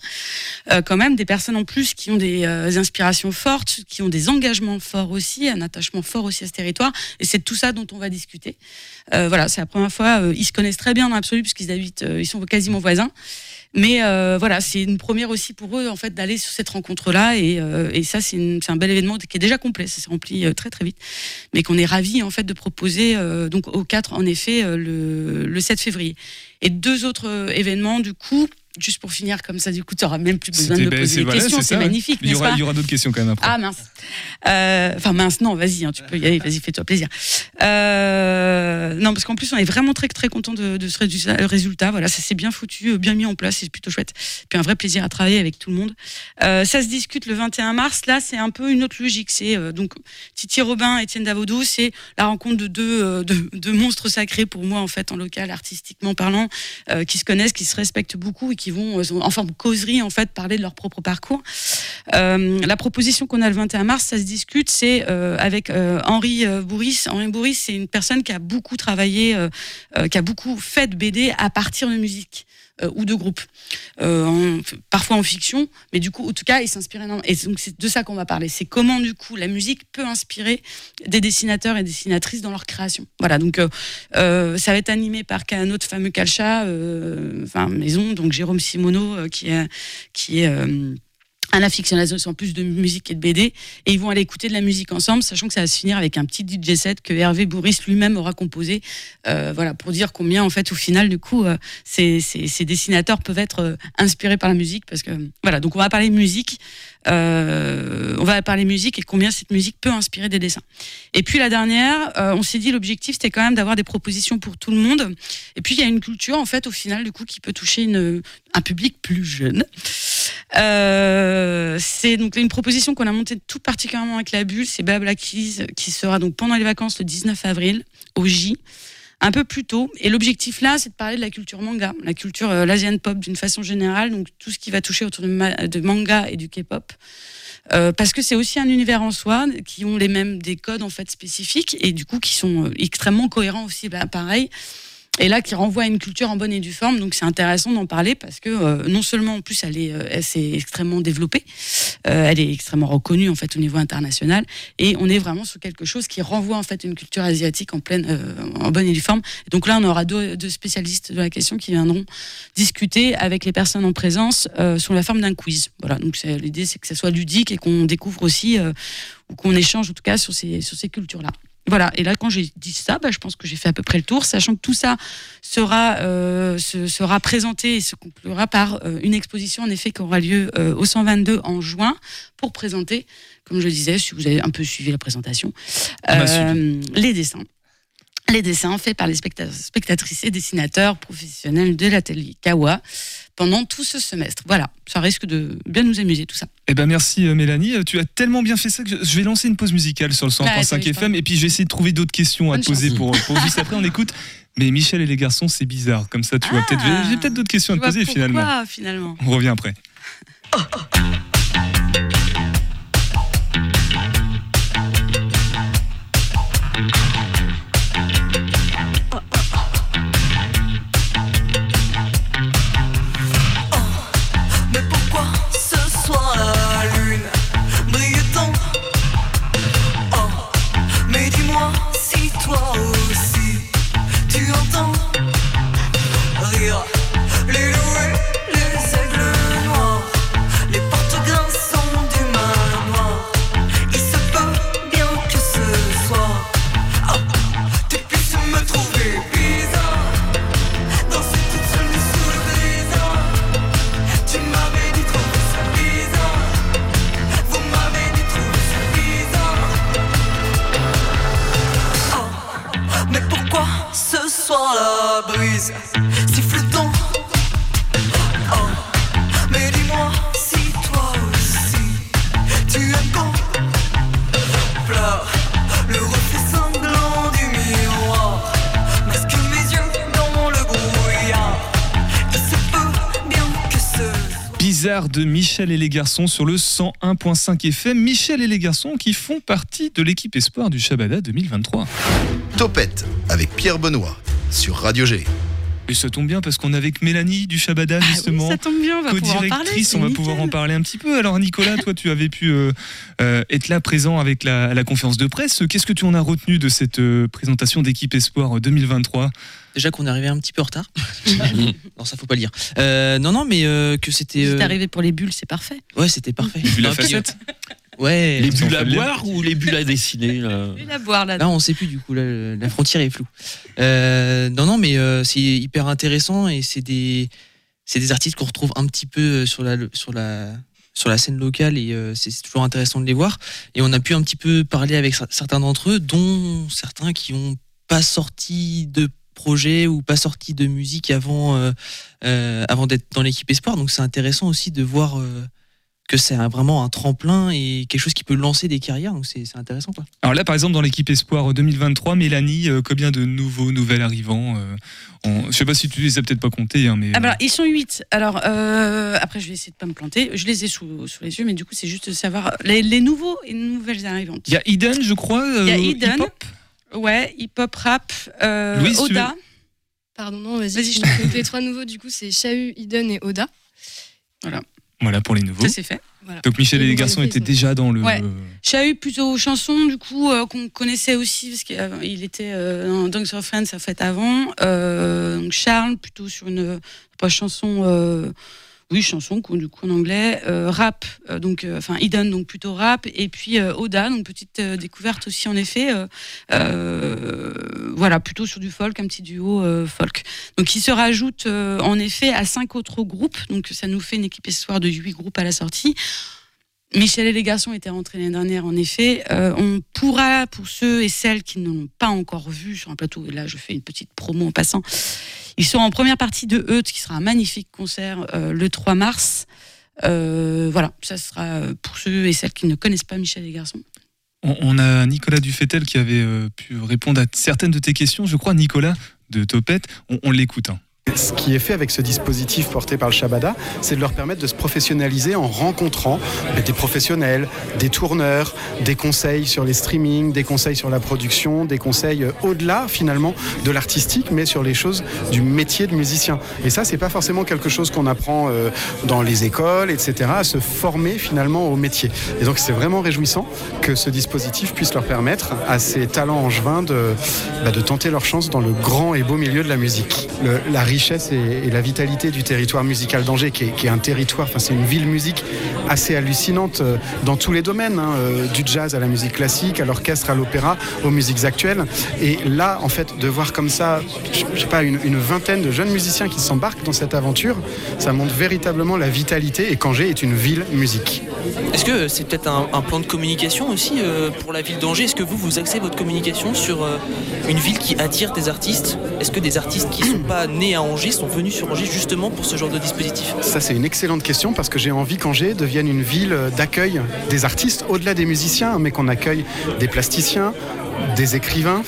Euh, quand même des personnes en plus qui ont des euh, inspirations fortes, qui ont des engagements forts aussi, un attachement fort aussi à ce territoire, et c'est tout ça dont on va discuter. Voilà, c'est la première fois, ils se connaissent très bien dans l'absolu puisqu'ils habitent, ils sont quasiment voisins. Mais euh, voilà, c'est une première aussi pour eux en fait d'aller sur cette rencontre-là. Et, euh, ça c'est un bel événement qui est déjà complet, ça s'est rempli euh, très très vite, mais qu'on est ravi en fait de proposer donc au 4 en effet le, le 7 février. Et deux autres événements du coup, juste pour finir comme ça du coup tu n'auras même plus besoin de me ben, poser des voilà, questions, c'est magnifique, Il y aura, aura d'autres questions quand même après. ah mince. Euh, Enfin mince, non, vas-y, hein, tu peux y aller, vas-y, fais-toi plaisir. Euh, non, parce qu'en plus, on est vraiment très très content de, de ce résultat. Voilà, ça s'est bien foutu, euh, bien mis en place, c'est plutôt chouette. Puis un vrai plaisir à travailler avec tout le monde. Euh, ça se discute le 21 mars. Là, c'est un peu une autre logique. C'est donc Titi Robin, Étienne Davodo, c'est la rencontre de deux, de, de monstres sacrés pour moi en fait en local, artistiquement parlant, qui se connaissent, qui se respectent beaucoup et qui vont euh, en forme causerie en fait parler de leur propre parcours. Euh, la proposition qu'on a le 21 mars, ça se discute, c'est euh, avec Henri Bourris. Henri Bourris, c'est une personne qui a beaucoup travaillé, qui a beaucoup fait de BD à partir de musique. Euh, ou de groupes, Euh, en- parfois en fiction, mais du coup, en tout cas, il s'inspire énormément. Et donc, c'est de ça qu'on va parler. C'est comment, du coup, la musique peut inspirer des dessinateurs et dessinatrices dans leur création. Voilà, donc euh, euh, ça va être animé par un autre fameux Calcha, euh, enfin, maison, donc Jérôme Simoneau, qui est, un aficionado en plus de musique et de BD, et ils vont aller écouter de la musique ensemble, sachant que ça va se finir avec un petit DJ set que Hervé Bourris lui-même aura composé, euh, voilà, pour dire combien en fait au final du coup euh, ces, ces, ces dessinateurs peuvent être euh, inspirés par la musique, parce que voilà, donc on va parler musique, euh, on va parler musique et combien cette musique peut inspirer des dessins. Et puis la dernière, euh, on s'est dit l'objectif c'était quand même d'avoir des propositions pour tout le monde. Et puis il y a une culture en fait au final du coup qui peut toucher une, un public plus jeune. Euh, c'est donc une proposition qu'on a montée tout particulièrement avec la bulle, c'est Blabla Keys qui sera donc pendant les vacances le 19 avril au J un peu plus tôt. Et l'objectif là, c'est de parler de la culture manga, la culture euh, l'Asian pop d'une façon générale, donc tout ce qui va toucher autour de, ma- de manga et du K-pop. Euh, parce que c'est aussi un univers en soi qui ont les mêmes des codes en fait spécifiques et du coup qui sont extrêmement cohérents aussi bah, pareil et là qui renvoie à une culture en bonne et due forme. Donc c'est intéressant d'en parler parce que euh, non seulement en plus elle est euh, s'est extrêmement développée euh, elle est extrêmement reconnue en fait au niveau international. Et on est vraiment sur quelque chose qui renvoie en fait une culture asiatique en pleine euh, en bonne et due forme. Donc là on aura deux, deux spécialistes de la question qui viendront discuter avec les personnes en présence euh, sous la forme d'un quiz. Voilà. Donc l'idée c'est que ça soit ludique et qu'on découvre aussi euh, ou qu'on échange en tout cas sur ces sur ces cultures là voilà, et là quand j'ai dit ça, bah, je pense que j'ai fait à peu près le tour, sachant que tout ça sera, euh, se- sera présenté et se conclura par euh, une exposition en effet qui aura lieu euh, au 122 en juin pour présenter, comme je disais, si vous avez un peu suivi la présentation, les dessins. Les dessins faits par les specta- spectatrices et dessinateurs professionnels de l'atelier Kawa pendant tout ce semestre. Voilà, ça risque de bien nous amuser tout ça. Eh ben merci euh, Mélanie, Euh, tu as tellement bien fait ça que je- vais lancer une pause musicale sur le Ouais, 100.5 t'as vu, FM et puis je vais essayer de trouver d'autres questions à Bonne te poser pour, pour juste après on écoute. Mais Michel et les garçons c'est bizarre, comme ça tu vois peut-être j'ai peut-être d'autres questions à te poser finalement. pourquoi, finalement On revient après. Mais de Michel et les garçons sur le 101.5 FM. Michel et les garçons qui font partie de l'équipe espoir du Shabada 2023. Topette avec Pierre Benoît sur Radio G. Et ça tombe bien parce qu'on est avec Mélanie du Shabada justement. Ah ça tombe bien, on va pouvoir en parler, on va nickel. pouvoir en parler un petit peu. Alors Nicolas, toi tu avais pu euh, euh, être là présent avec la, la conférence de presse. Qu'est-ce que tu en as retenu de cette euh, présentation d'équipe espoir 2023 Déjà qu'on est arrivé un petit peu en retard. non, ça faut pas le dire. Euh, non, non, mais euh, que c'était. Si euh, t'es arrivé pour les bulles, c'est parfait. Ouais, c'était parfait. Vu la facette Ouais. Les bulles à boire ou les bulles à dessiner là Bulles à boire là. Là, on sait plus du coup, là, la frontière est floue. Euh, non, non, mais euh, c'est hyper intéressant et c'est des, c'est des artistes qu'on retrouve un petit peu euh, sur la, sur la, sur la scène locale et euh, c'est toujours intéressant de les voir. Et on a pu un petit peu parler avec cer- certains d'entre eux, dont certains qui ont pas sorti de projet ou pas sorti de musique avant, euh, euh, avant d'être dans l'équipe Espoir. Donc c'est intéressant aussi de voir euh, que c'est vraiment un tremplin et quelque chose qui peut lancer des carrières. Donc c'est intéressant. Quoi. Alors là, par exemple, dans l'équipe Espoir 2023, Mélanie, euh, combien de nouveaux, nouvelles arrivants euh, en- Je sais pas si tu les as peut-être pas comptés, hein, mais. Ah bah alors, ils sont 8. Alors, euh, après, je vais essayer de pas me planter. Je les ai sous, sous les yeux, mais du coup, c'est juste de savoir les, les nouveaux et nouvelles arrivantes. Il y a Eden, je crois. euh, Il y a Eden. hip-hop? Ouais, hip-hop, rap, euh, Louise, tu Oda. Pardon, non, vas-y. Vas-y, je Donc, les trois nouveaux, du coup, c'est Chahut, Eden et Oda. Voilà, Voilà pour les nouveaux. ça c'est fait. Voilà. Donc Michel et les en garçons étaient déjà dans le. Ouais. Chahut plutôt chanson, du coup, euh, qu'on connaissait aussi, parce qu'il était euh, dans Dunks of Friends, ça fait avant. Euh, donc Charles, plutôt sur une pas chanson, oui, chanson, quoi, du coup en anglais. Euh, rap, euh, donc, euh, enfin, Eden, donc plutôt rap. Et puis euh, Oda, donc petite euh, découverte aussi, en effet. voilà, plutôt sur du folk, un petit duo folk. Donc il se rajoute en effet à cinq autres groupes. Donc ça nous fait une équipe espoir de huit groupes à la sortie. Michel et les garçons étaient rentrés l'année dernière, en effet. Euh, on pourra, pour ceux et celles qui ne l'ont pas encore vu sur un plateau, et là je fais une petite promo en passant, ils sont en première partie de Eut, qui sera un magnifique concert euh, le 3 mars. Euh, voilà, ça sera pour ceux et celles qui ne connaissent pas Michel et les garçons. On, a Nicolas Dufetel qui avait pu répondre à certaines de tes questions. Je crois, Nicolas de Topette. On, on l'écoute. hein. Ce qui est fait avec ce dispositif porté par le Shabada, c'est de leur permettre de se professionnaliser en rencontrant des professionnels, des tourneurs, des conseils sur les streamings, des conseils sur la production, des conseils euh, au-delà finalement de l'artistique, mais sur les choses du métier de musicien. Et ça, c'est pas forcément quelque chose qu'on apprend euh, dans les écoles, etc., à se former finalement au métier. Et donc, c'est vraiment réjouissant que ce dispositif puisse leur permettre à ces talents angevins de, bah, tenter leur chance dans le grand et beau milieu de la musique. Richesse et, et la vitalité du territoire musical d'Angers, qui est, qui est un territoire, enfin c'est une ville musique assez hallucinante euh, dans tous les domaines, hein, euh, du jazz à la musique classique, à l'orchestre, à l'opéra, aux musiques actuelles. Et là, en fait, de voir comme ça, je je sais pas, une, une vingtaine de jeunes musiciens qui s'embarquent dans cette aventure, ça montre véritablement la vitalité et qu'Angers est une ville musique. Est-ce que c'est peut-être un, un plan de communication aussi euh, pour la ville d'Angers? Est-ce que vous, vous axez votre communication sur une ville qui attire des artistes? Est-ce que des artistes qui ne sont pas nés à Angers sont venus sur Angers justement pour ce genre de dispositif. Ça, c'est une excellente question parce que j'ai envie qu'Angers devienne une ville d'accueil des artistes, au-delà des musiciens, mais qu'on accueille des plasticiens, des écrivains,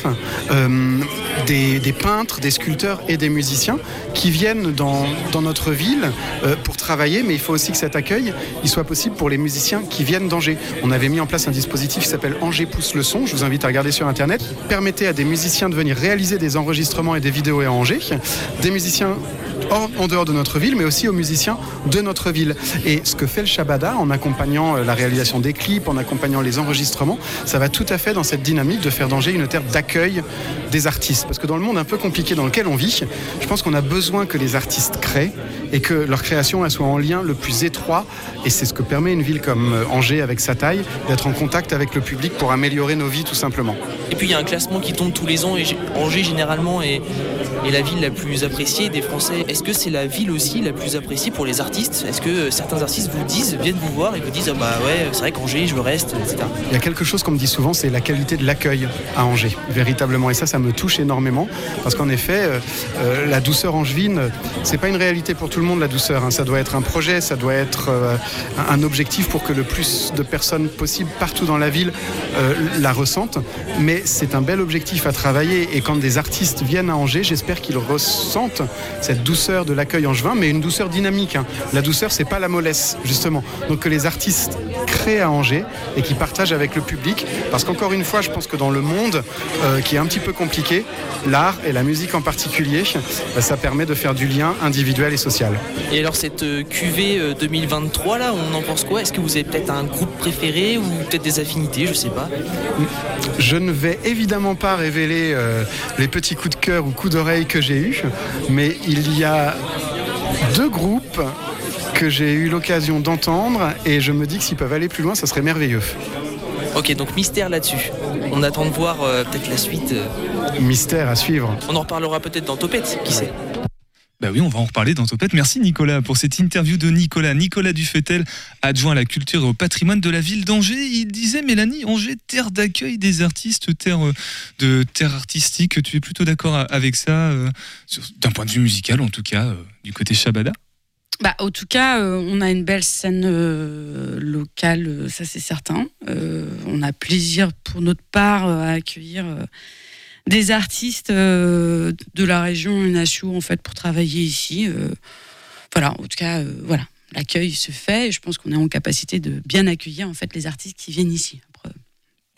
euh, des, des peintres, des sculpteurs et des musiciens qui viennent dans, dans notre ville euh, pour travailler, mais il faut aussi que cet accueil il soit possible pour les musiciens qui viennent d'Angers. On avait mis en place un dispositif qui s'appelle Angers pousse le son, je vous invite à regarder sur internet, qui permettait à des musiciens de venir réaliser des enregistrements et des vidéos à Angers, des musiciens en, dehors de notre ville, mais aussi aux musiciens de notre ville. Et ce que fait le Shabada en accompagnant euh, la réalisation des clips, en accompagnant les enregistrements, ça va tout à fait dans cette dynamique de faire d'Angers une terre d'accueil des artistes. Parce que dans le monde un peu compliqué dans lequel on vit, je pense qu'on a besoin que les artistes créent et que leur création soit en lien le plus étroit. Et c'est ce que permet une ville comme euh, Angers avec sa taille, d'être en contact avec le public pour améliorer nos vies tout simplement. Et puis il y a un classement qui tombe tous les ans et Angers généralement est la ville la plus appréciée des Français. Est-ce que c'est la ville aussi la plus appréciée pour les artistes? Est-ce que euh, certains artistes vous disent, viennent vous voir et vous disent ah bah ouais c'est vrai qu'Angers je reste, etc. Il y a quelque chose qu'on me dit souvent, c'est la qualité de l'accueil à Angers, véritablement. Et ça, ça me touche énormément, parce qu'en effet, euh, euh, la douceur angevine, c'est pas une réalité pour tout le monde, la douceur. hein. Ça doit être un projet, ça doit être un, objectif pour que le plus de personnes possible partout dans la ville la ressentent. Mais c'est un bel objectif à travailler. Et quand des artistes viennent à Angers, j'espère qu'ils ressentent cette douceur de l'accueil angevin, mais une douceur dynamique. hein. La douceur, c'est pas la mollesse, justement. Donc que les artistes créent à Angers et qui partagent avec le public. Parce qu'encore une fois, je pense que dans le monde euh, qui est un petit peu compliqué, l'art et la musique en particulier, bah, ça permet de faire du lien individuel et social. Et alors cette euh, QV euh, 2023 là, on en pense quoi? Est-ce que vous avez peut-être un groupe préféré ou peut-être des affinités, je sais pas Je ne vais évidemment pas révéler euh, les petits coups de cœur ou coups d'oreille que j'ai eus, mais il y a deux groupes que j'ai eu l'occasion d'entendre et je me dis que s'ils peuvent aller plus loin, ça serait merveilleux. Ok, donc mystère là-dessus. On attend de voir euh, peut-être la suite. euh. Mystère à suivre. On en reparlera peut-être dans Topette, qui sait Bah oui, on va en reparler dans Topette. Merci Nicolas pour cette interview de Nicolas. Nicolas Dufetel, adjoint à la culture et au patrimoine de la ville d'Angers. Il disait, Mélanie, Angers, terre d'accueil des artistes, terre euh, de terre artistique. Tu es plutôt d'accord avec ça, euh, d'un point de vue musical en tout cas, euh, du côté Shabada? Bah, en tout cas, euh, on a une belle scène euh, locale, euh, ça c'est certain. On a plaisir pour notre part à accueillir des artistes de la région Unachou en fait pour travailler ici. Voilà, en tout cas, voilà, l'accueil se fait et je pense qu'on est en capacité de bien accueillir en fait les artistes qui viennent ici.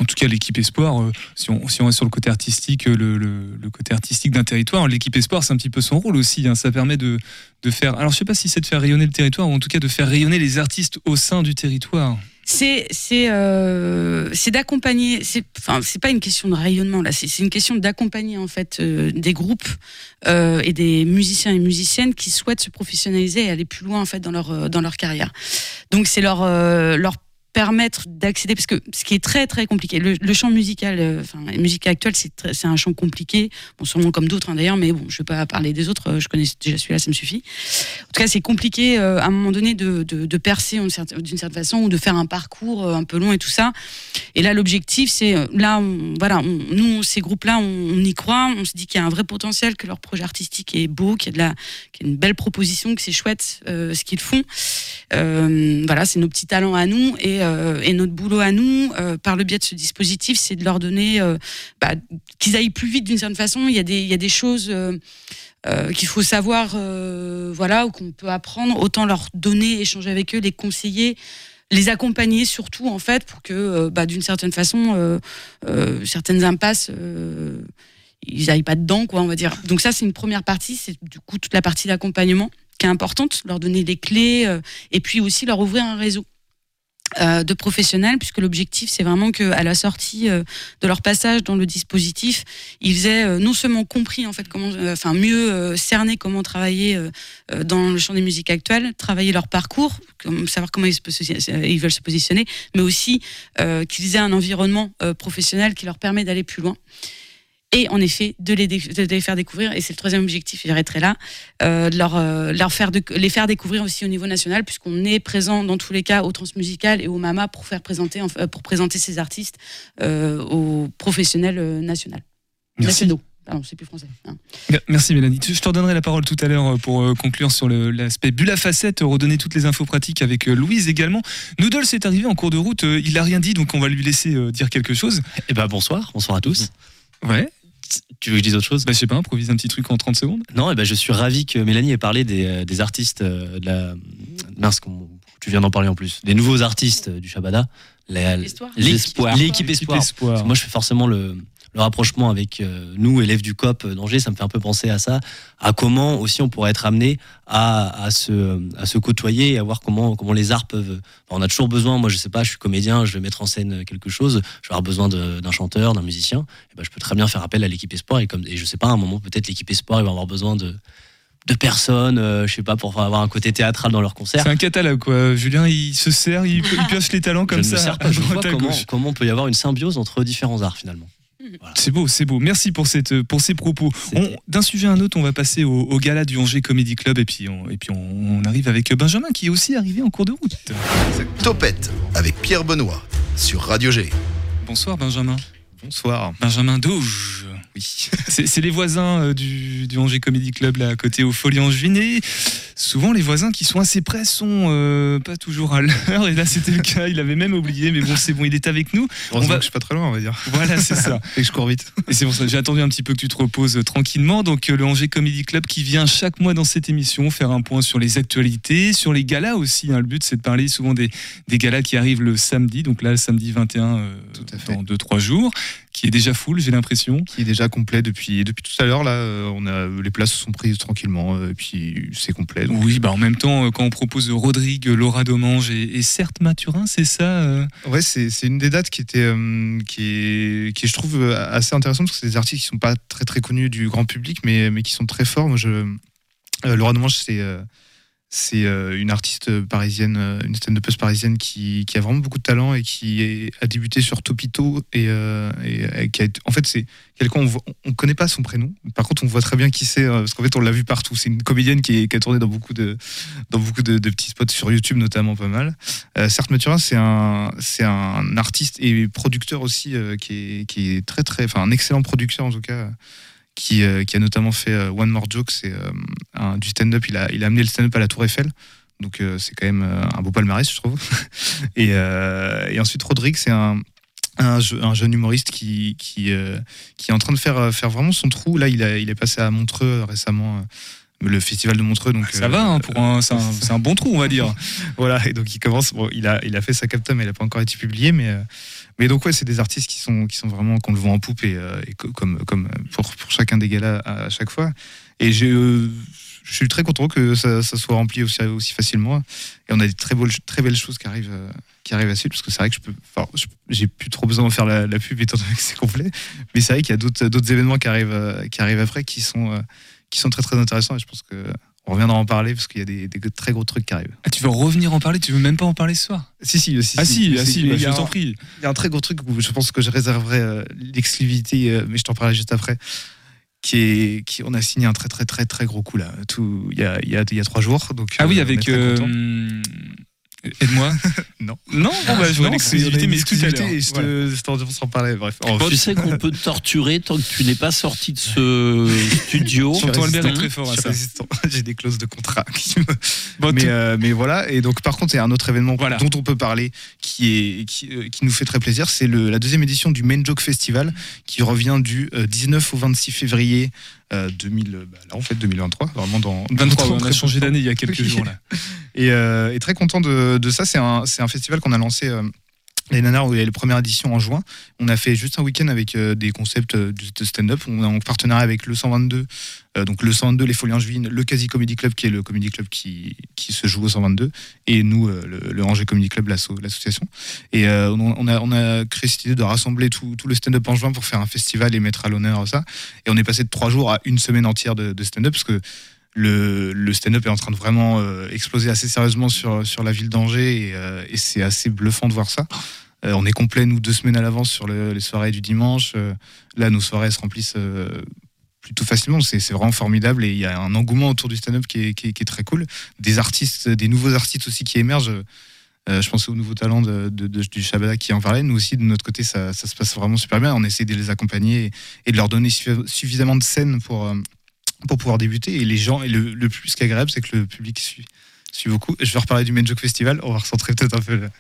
En tout cas, l'équipe Espoir, euh, si, on, si on est sur le côté artistique, euh, le, côté artistique d'un territoire, l'équipe Espoir, c'est un petit peu son rôle aussi. hein. Ça permet de, faire. Alors, je sais pas si c'est de faire rayonner le territoire ou en tout cas de faire rayonner les artistes au sein du territoire. C'est euh, d'accompagner. C'est enfin c'est pas une question de rayonnement là. C'est une question d'accompagner en fait des groupes et des musiciens et musiciennes qui souhaitent se professionnaliser et aller plus loin en fait dans leur dans leur carrière. Donc c'est leur leur permettre d'accéder parce que ce qui est très très compliqué le, le champ musical euh, enfin la musique actuelle c'est un champ compliqué. Bon sûrement comme d'autres hein, d'ailleurs mais bon je vais pas parler des autres euh, je connais déjà celui-là ça me suffit. En tout cas c'est compliqué euh, à un moment donné de, de, percer d'une certaine façon ou de faire un parcours euh, un peu long et tout ça. Et là l'objectif c'est euh, là voilà nous ces groupes là on, y croit. On se dit qu'il y a un vrai potentiel que leur projet artistique est beau qu'il y a de la qu'il une belle proposition que c'est chouette euh, ce qu'ils font. Euh, voilà, c'est nos petits talents à nous. Et, euh, et notre boulot à nous, euh, par le biais de ce dispositif, c'est de leur donner euh, bah, qu'ils aillent plus vite d'une certaine façon. Il y a des, choses euh, euh, qu'il faut savoir, euh, voilà, ou qu'on peut apprendre. Autant leur donner, échanger avec eux, les conseiller les accompagner surtout en fait pour que euh, bah, d'une certaine façon euh, euh, certaines impasses euh, ils n'aillent pas dedans quoi on va dire donc ça c'est une première partie c'est du coup toute la partie d'accompagnement qui est importante leur donner les clés euh, et puis aussi leur ouvrir un réseau euh, de professionnels, puisque l'objectif c'est vraiment qu'à la sortie euh, de leur passage dans le dispositif, ils aient euh, non seulement compris en fait comment, euh, enfin mieux euh, cerner comment travailler euh, dans le champ des musiques actuelles, travailler leur parcours, savoir comment ils, se ils veulent se positionner, mais aussi qu'ils aient un environnement professionnel qui leur permet d'aller plus loin. Et en effet, de les, dé- de les faire découvrir, et c'est le troisième objectif, j'arrêterai là, euh, de leur, euh, leur faire de- les faire découvrir aussi au niveau national, puisqu'on est présent dans tous les cas au Transmusical et au MAMA pour faire présenter, en- euh, pour présenter ces artistes euh, aux professionnels nationaux. Merci. Nationaux. Pardon, c'est plus français. hein. Mer- Merci Mélanie. Je te redonnerai la parole tout à l'heure pour conclure sur le- l'aspect bulle à facettes, redonner toutes les infos pratiques avec Louise également. Noodle est arrivé en cours de route, il a rien dit donc on va lui laisser dire quelque chose. Eh ben bonsoir, bonsoir à tous. Ouais. Tu veux que je dise autre chose? Bah je sais pas, improvise un petit truc en 30 secondes. Non, eh ben, je suis ravi que Mélanie ait parlé des, euh, des artistes euh, de la. Mince, comment- tu viens d'en parler en plus. Des nouveaux artistes euh, du Shabada. La- L'espoir. L'équipe l'équipe Espoir. Espoir. Moi, je fais forcément le, le rapprochement avec euh, nous, élèves du COP d'Angers. Ça me fait un peu penser à ça. À comment aussi on pourrait être amené à, à, se, à se côtoyer et à voir comment, comment les arts peuvent. enfin, on a toujours besoin. Moi, je sais pas, je suis comédien, je vais mettre en scène quelque chose. Je vais avoir besoin d'un chanteur, d'un musicien. Et ben, je peux très bien faire appel à l'équipe Espoir. Et, comme, et je sais pas, à un moment, peut-être l'équipe Espoir, vont avoir besoin de de personnes, euh, je sais pas, pour avoir un côté théâtral dans leur concert. C'est un catalogue quoi. Julien il se sert, il, il pioche les talents comme je ne ça. me sers pas, je vois comment, comment on peut y avoir une symbiose entre différents arts finalement. C'est beau, c'est beau. Merci pour, cette, pour ces propos. D'un sujet à un autre, on va passer au, au gala du Angers Comedy Club et puis, on, et puis on, on arrive avec Benjamin qui est aussi arrivé en cours de route. Topette avec Pierre Benoît sur Radio G. Bonsoir Benjamin. Bonsoir. Benjamin Dauge. Oui. C'est les voisins euh, du, du Angers Comedy Club là à côté au Folie Angevine et souvent les voisins qui sont assez près sont euh, pas toujours à l'heure et là c'était le cas, il avait même oublié mais bon c'est bon, il est avec nous. Heureusement que je suis pas très loin, on va dire. Voilà, c'est ça. Et que je cours vite. Et c'est pour ça j'ai attendu un petit peu que tu te reposes euh, tranquillement. Donc le Angers Comedy Club qui vient chaque mois dans cette émission faire un point sur les actualités, sur les galas aussi. hein. Le but c'est de parler souvent des, des galas qui arrivent le samedi. Donc là, le samedi 21, euh, dans 2-3 jours, qui est déjà full, j'ai l'impression. Qui est déjà complet depuis, depuis tout à l'heure. Là, euh, on a, les places sont prises tranquillement. euh, Et puis c'est complet. donc. Oui, bah en même temps, euh, quand on propose Rodrigue, Laura Domange et, et certes Mathurin, c'est ça euh, Ouais, c'est une des dates qui était euh, qui est qui est, je trouve euh, assez intéressante parce que c'est des artistes qui sont pas très très connus du grand public mais mais qui sont très forts. Moi je euh, Laura Domange c'est euh, c'est euh, une artiste parisienne, euh, une stand-upeuse parisienne qui, a vraiment beaucoup de talent et qui a débuté sur Topito et, euh, qui a en fait c'est quelqu'un on, on connaît pas son prénom. Par contre on voit très bien qui c'est euh, parce qu'en fait on l'a vu partout. C'est une comédienne qui, a tourné dans beaucoup de dans beaucoup de, petits spots sur YouTube notamment pas mal. Euh, certes Mathurin c'est un un artiste et producteur aussi qui est qui est très très enfin un excellent producteur en tout cas qui, euh, qui a notamment fait euh, One More Joke, c'est euh, du stand-up. Il a, il a amené le stand-up à la Tour Eiffel. Donc euh, c'est quand même euh, un beau palmarès, je trouve. et, euh, et ensuite, Rodrigue, c'est un, un, je- un jeune humoriste qui, qui, qui est en train de faire, faire vraiment son trou. Là, il, a, il est passé à Montreux récemment. le festival de Montreux donc Ça euh, va, hein, pour un- c'est un, bon trou, on va dire. voilà, et donc il commence. Bon, il a, il a fait sa capta, mais elle n'a pas encore été publiée. Mais, mais donc ouais, c'est des artistes qui sont, qui sont vraiment qu'on le voit en poupe et, euh, comme, comme pour, pour chacun des galas à, à chaque fois. Et euh, je suis très content que ça, soit rempli aussi, aussi facilement. Et on a des très, beaux, très belles choses qui arrivent. euh, qui arrivent à suite parce que c'est vrai que je peux j'ai plus trop besoin de faire la, la pub étant donné que c'est complet mais c'est vrai qu'il y a d'autres d'autres événements qui arrivent qui arrivent après qui sont qui sont très très intéressants et je pense que on reviendra en parler parce qu'il y a des, des très gros trucs qui arrivent Ah, tu veux revenir en parler? Tu veux même pas en parler ce soir? Si, si, si. Ah si, ah si, il bah, je t'en prie. Il y a un très gros truc où je pense que je réserverai euh, l'exclusivité, euh, mais je t'en parlerai juste après. Qui est, qui, on a signé un très très très très gros coup là, tout il y a, y a, y a trois jours. Donc, Ah oui, euh, avec. Est très euh. Aide-moi. non. Non, bon, bah, je vois Non, l'exclusivité, mais tout à l'heure. et je te, je t'en- on s'en parlait. Bref. Bon, tu sais qu'on peut te torturer tant que tu n'es pas sorti de ce studio. Je suis résistant. fort à ça. J'ai des clauses de contrat. qui me- mais, euh, mais voilà. Et donc, par contre, il y a un autre événement dont on peut parler qui, est, qui, euh, qui nous fait très plaisir. C'est la deuxième édition du Main Joke Festival qui revient du euh, 19 au 26 février euh, 2000, bah, là, en fait, 2023. Vraiment dans. 23, dans on a changé d'année il y a quelques Oui. jours là. Et, euh, et très content de, de ça. C'est un, c'est un festival qu'on a lancé. Les Nanars, la première édition en juin, on a fait juste un week-end avec euh, des concepts euh, de stand-up. On est en partenariat avec le 122, euh, donc le 122, les Folies Angevines, le Quasi Comedy Club, qui est le comedy club qui, qui se joue au 122, et nous, le, le Angers Comedy Club, l'asso- l'association. Et on, on a, on a créé cette idée de rassembler tout, tout le stand-up en juin pour faire un festival et mettre à l'honneur ça. Et on est passé de trois jours à une semaine entière de, de stand-up, parce que le, stand-up est en train de vraiment euh, exploser assez sérieusement sur, sur la ville d'Angers et, euh, c'est assez bluffant de voir ça. Euh, on est complet, nous, deux semaines à l'avance sur le- les soirées du dimanche. Là, nos soirées se remplissent plutôt facilement. C'est vraiment formidable et il y a un engouement autour du stand-up qui est, très cool. Des artistes, des nouveaux artistes aussi qui émergent. Je pensais aux nouveaux talents du Shabada qui en parlaient. Nous aussi, de notre côté, ça, se passe vraiment super bien. On essaie de les accompagner et, et de leur donner suffi- suffisamment de scènes pour, pour pouvoir débuter. Et les gens, et le, le plus agréable, c'est que le public suit, suit beaucoup. Je vais reparler du Main Joke Festival. On va recentrer peut-être un peu. le-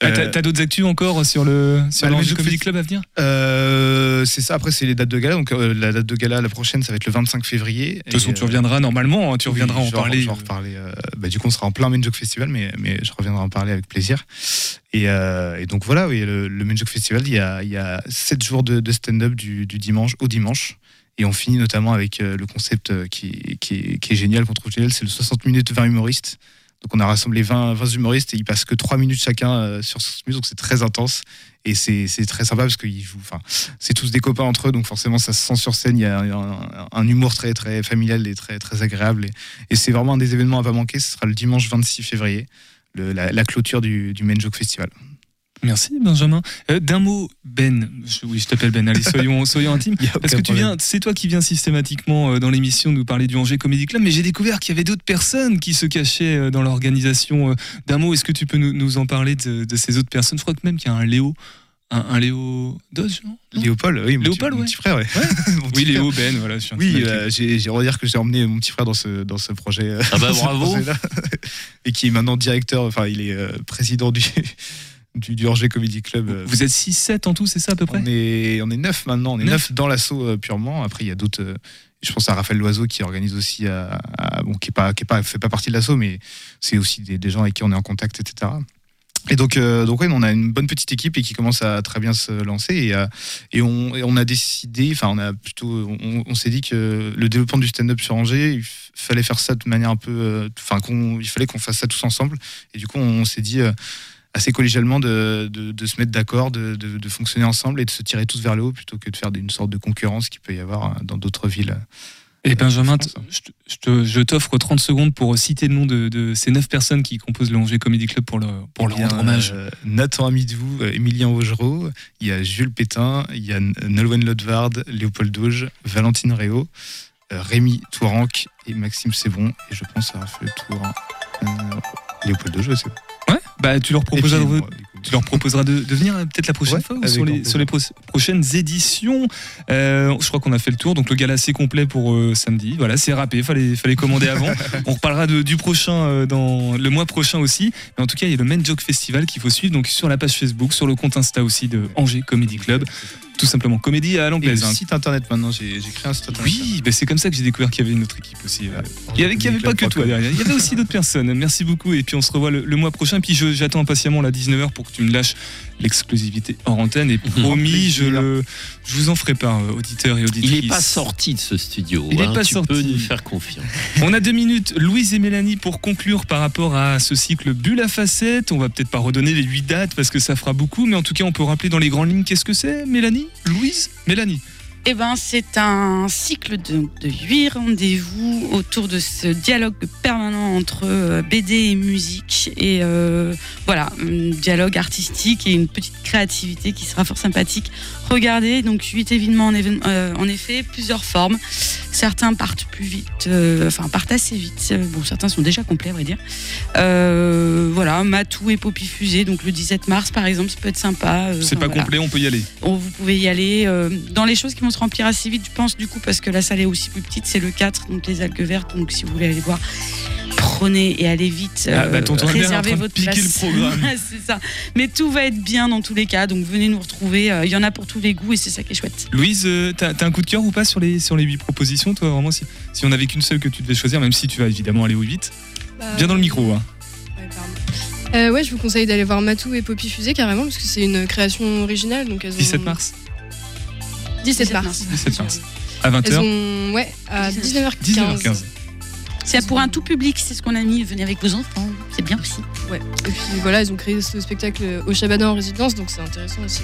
Ah, T'as Euh, d'autres actus encore sur le, sur bah, le Comedy Club à venir? Euh, c'est ça. Après, c'est les dates de gala. Donc, euh, la date de gala, la prochaine, ça va être le 25 février. De toute façon, tu reviendras normalement, hein, tu reviendras en parler. Je reparler. euh, bah, du coup, on sera en plein Main Joke Festival, mais, mais je reviendrai en parler avec plaisir. Et, et donc voilà, oui, le, le Festival, il y a, il y a 7 jours de, de stand-up du, du dimanche au dimanche. Et on finit notamment avec euh, le concept euh, qui, est, génial, qu'on trouve génial, c'est le 60 minutes 20 humoristes. Donc on a rassemblé 20, 20 humoristes et ils passent que 3 minutes chacun euh, sur 60 minutes, donc c'est très intense. Et c'est très sympa parce qu'ils jouent, c'est tous des copains entre eux, donc forcément ça se sent sur scène. Il y a un, humour très familial et très très agréable. Et, c'est vraiment un des événements à pas manquer. Ce sera le dimanche 26 février, la clôture du, du Main Joke Festival. Merci Benjamin. Euh, D'un mot, Ben, je- oui je t'appelle Ben, allez soyons, soyons intimes, parce que tu viens, c'est toi qui viens systématiquement euh, dans l'émission nous parler du Angers Comedy Club, mais j'ai découvert qu'il y avait d'autres personnes qui se cachaient euh, dans l'organisation. euh, D'un mot, est-ce que tu peux nous, nous en parler de, de ces autres personnes? Je crois que même qu'il y a un Léo, un, un Léo Dodge, non? Léopold, oui, mon, Léopold, petit, mon petit frère, ouais. Mon petit Oui, Léo, frère. Ben, voilà. je suis un Oui, euh, j'ai redire que j'ai emmené mon petit frère dans ce, dans ce projet. Ah bah, bravo. Et qui est maintenant directeur, enfin, il est euh, président du, du, du Comedy Club. euh, Vous êtes 6-7 en tout, c'est ça à peu près? on est, on est 9 maintenant, on est Neuf 9 dans l'assaut euh, purement. Après, il y a d'autres. euh, je pense à Raphaël Loiseau qui organise aussi, à, à- bon, qui est pas, fait pas partie de l'assaut, mais c'est aussi des, des gens avec qui on est en contact, etc. Et donc, euh, donc ouais, on a une bonne petite équipe et qui commence à très bien se lancer. Et, euh, et, on, et on a décidé, enfin, on a plutôt, on, on s'est dit que le développement du stand-up sur Angers, il fallait faire ça de manière un peu, euh, enfin, qu'on, il fallait qu'on fasse ça tous ensemble. Et du coup, on s'est dit euh, assez collégialement de, de, de se mettre d'accord, de, de, fonctionner ensemble et de se tirer tous vers le haut plutôt que de faire une sorte de concurrence qui peut y avoir euh, dans d'autres villes. Et Benjamin, t- je te- je t'offre 30 secondes pour citer le nom de, de ces 9 personnes qui composent le Angers Comedy Club pour, le, pour leur rendre hommage. euh, Nathan Amidou, euh, Émilien Augereau, il y a Jules Pétain, il y a Nolwenn Lodvard, Léopold Doge, Valentine Réau, euh, Rémi Touranque et Maxime Sebron. Et je pense à Raphaël Touran. Euh, Léopold c'est Ouais, bah tu leur puis, de, bon, tu leur proposeras de, de venir euh, peut-être la prochaine Ouais, fois ou sur les, grand sur les pro- prochaines éditions. Euh, je crois qu'on a fait le tour, donc le gala c'est complet pour euh, samedi. Voilà, c'est râpé, fallait, fallait commander avant. On reparlera de- du prochain euh, dans le mois prochain aussi. Mais en tout cas, il y a le Main Joke Festival qu'il faut suivre donc sur la page Facebook, sur le compte Insta aussi de Angers Comedy Club. Tout simplement comédie à Et l'anglaise. hein. site internet maintenant, j'ai créé un site internet. Oui, bah c'est comme ça que j'ai découvert qu'il y avait une autre équipe aussi. Il y avait, pas que toi derrière, il y avait aussi d'autres personnes. Merci beaucoup et puis on se revoit le, le mois prochain. Puis je- j'attends impatiemment la 19h pour que tu me lâches l'exclusivité hors antenne et promis, je, le, je vous en ferai part, euh, auditeurs et auditrices. Il n'est pas sorti de ce studio. Il est hein, pas tu sorti. peux nous faire confiance. On a deux minutes, Louise et Mélanie, pour conclure par rapport à ce cycle Bulle à facettes. On va peut-être pas redonner les huit dates parce que ça fera beaucoup, mais en tout cas, on peut rappeler dans les grandes lignes qu'est-ce que c'est, Mélanie? Louise? Mélanie? Eh ben, c'est un cycle de, huit rendez-vous autour de ce dialogue permanent entre euh, BD et musique. Et euh, voilà, un dialogue artistique et une petite créativité qui sera fort sympathique. Regardez, donc huit événements en, évén- euh, en effet, plusieurs formes. Certains partent plus vite, euh, enfin partent assez vite. Euh, Bon, certains sont déjà complets, à vrai dire. Euh, voilà, Matou et Poppy Fusée, donc le 17 mars par exemple, ça peut être sympa. C'est pas voilà. complet, on peut y aller. Vous pouvez y aller. dans les choses qui vont se remplir assez vite, je pense, du coup, parce que la salle est aussi plus petite, c'est le 4, donc les algues vertes. Donc, si vous voulez aller voir, prenez et allez vite. Ah, bah, réservez votre piquer place. le programme. c'est ça. Mais tout va être bien dans tous les cas, donc venez nous retrouver. Il y en a pour tous les goûts et c'est ça qui est chouette. Louise, euh, t'as t'as un coup de cœur ou pas sur les, sur les 8 propositions, toi, vraiment Si, si on avait qu'une seule que tu devais choisir, même si tu vas évidemment aller au 8, Bah, bien dans le micro. Hein. Euh, ouais, je vous conseille d'aller voir Matou et Poppy Fusée carrément parce que c'est une création originale. Donc elles ont... 17 mars 17 mars. 17 mars. À 20h Elles ont, ouais, à 19h15. 19h15. C'est pour un tout public, c'est ce qu'on a mis. Venez avec vos enfants, c'est bien aussi. Ouais. Et puis voilà, ils ont créé ce spectacle au Shabada en résidence, donc c'est intéressant aussi.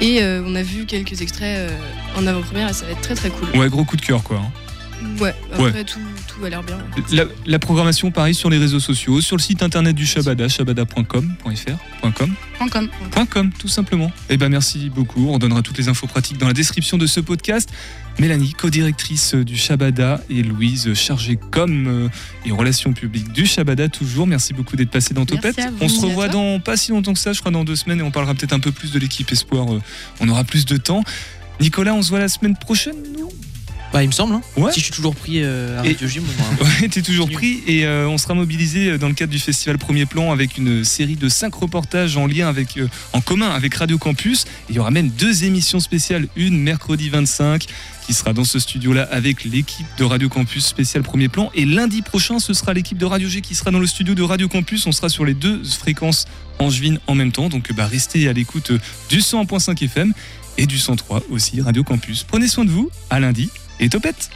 Et euh, on a vu quelques extraits euh, en avant-première et ça va être très très cool. Ouais, gros coup de cœur, quoi. hein. Ouais, après Ouais. Tout, tout a l'air bien. La, la programmation, pareil, sur les réseaux sociaux, sur le site internet du Shabada, shabada.com.fr, .com. .com. .com, tout simplement. Eh ben merci beaucoup. On donnera toutes les infos pratiques dans la description de ce podcast. Mélanie, co-directrice du Shabada, et Louise, chargée com euh, et relations publiques du Shabada, toujours. Merci beaucoup d'être passé dans Topette. On se revoit dans pas si longtemps que ça, je crois dans deux semaines, et on parlera peut-être un peu plus de l'équipe Espoir. euh, On aura plus de temps. Nicolas, on se voit la semaine prochaine, nous? Bah, il me semble. hein. Ouais. Si je suis toujours pris euh, à Radio Gym, moi, Ouais, t'es toujours pris et euh, on sera mobilisé dans le cadre du festival Premier Plan avec une série de cinq reportages en lien avec, euh, en commun avec Radio Campus. Et il y aura même deux émissions spéciales, une mercredi 25 qui sera dans ce studio-là avec l'équipe de Radio Campus spécial Premier Plan. Et lundi prochain, ce sera l'équipe de Radio G qui sera dans le studio de Radio Campus. On sera sur les deux fréquences angevines en même temps. Donc bah, restez à l'écoute du 100.5 FM et du 103 aussi, Radio Campus. Prenez soin de vous, à lundi et Topette.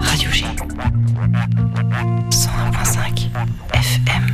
Radio G 101.5 FM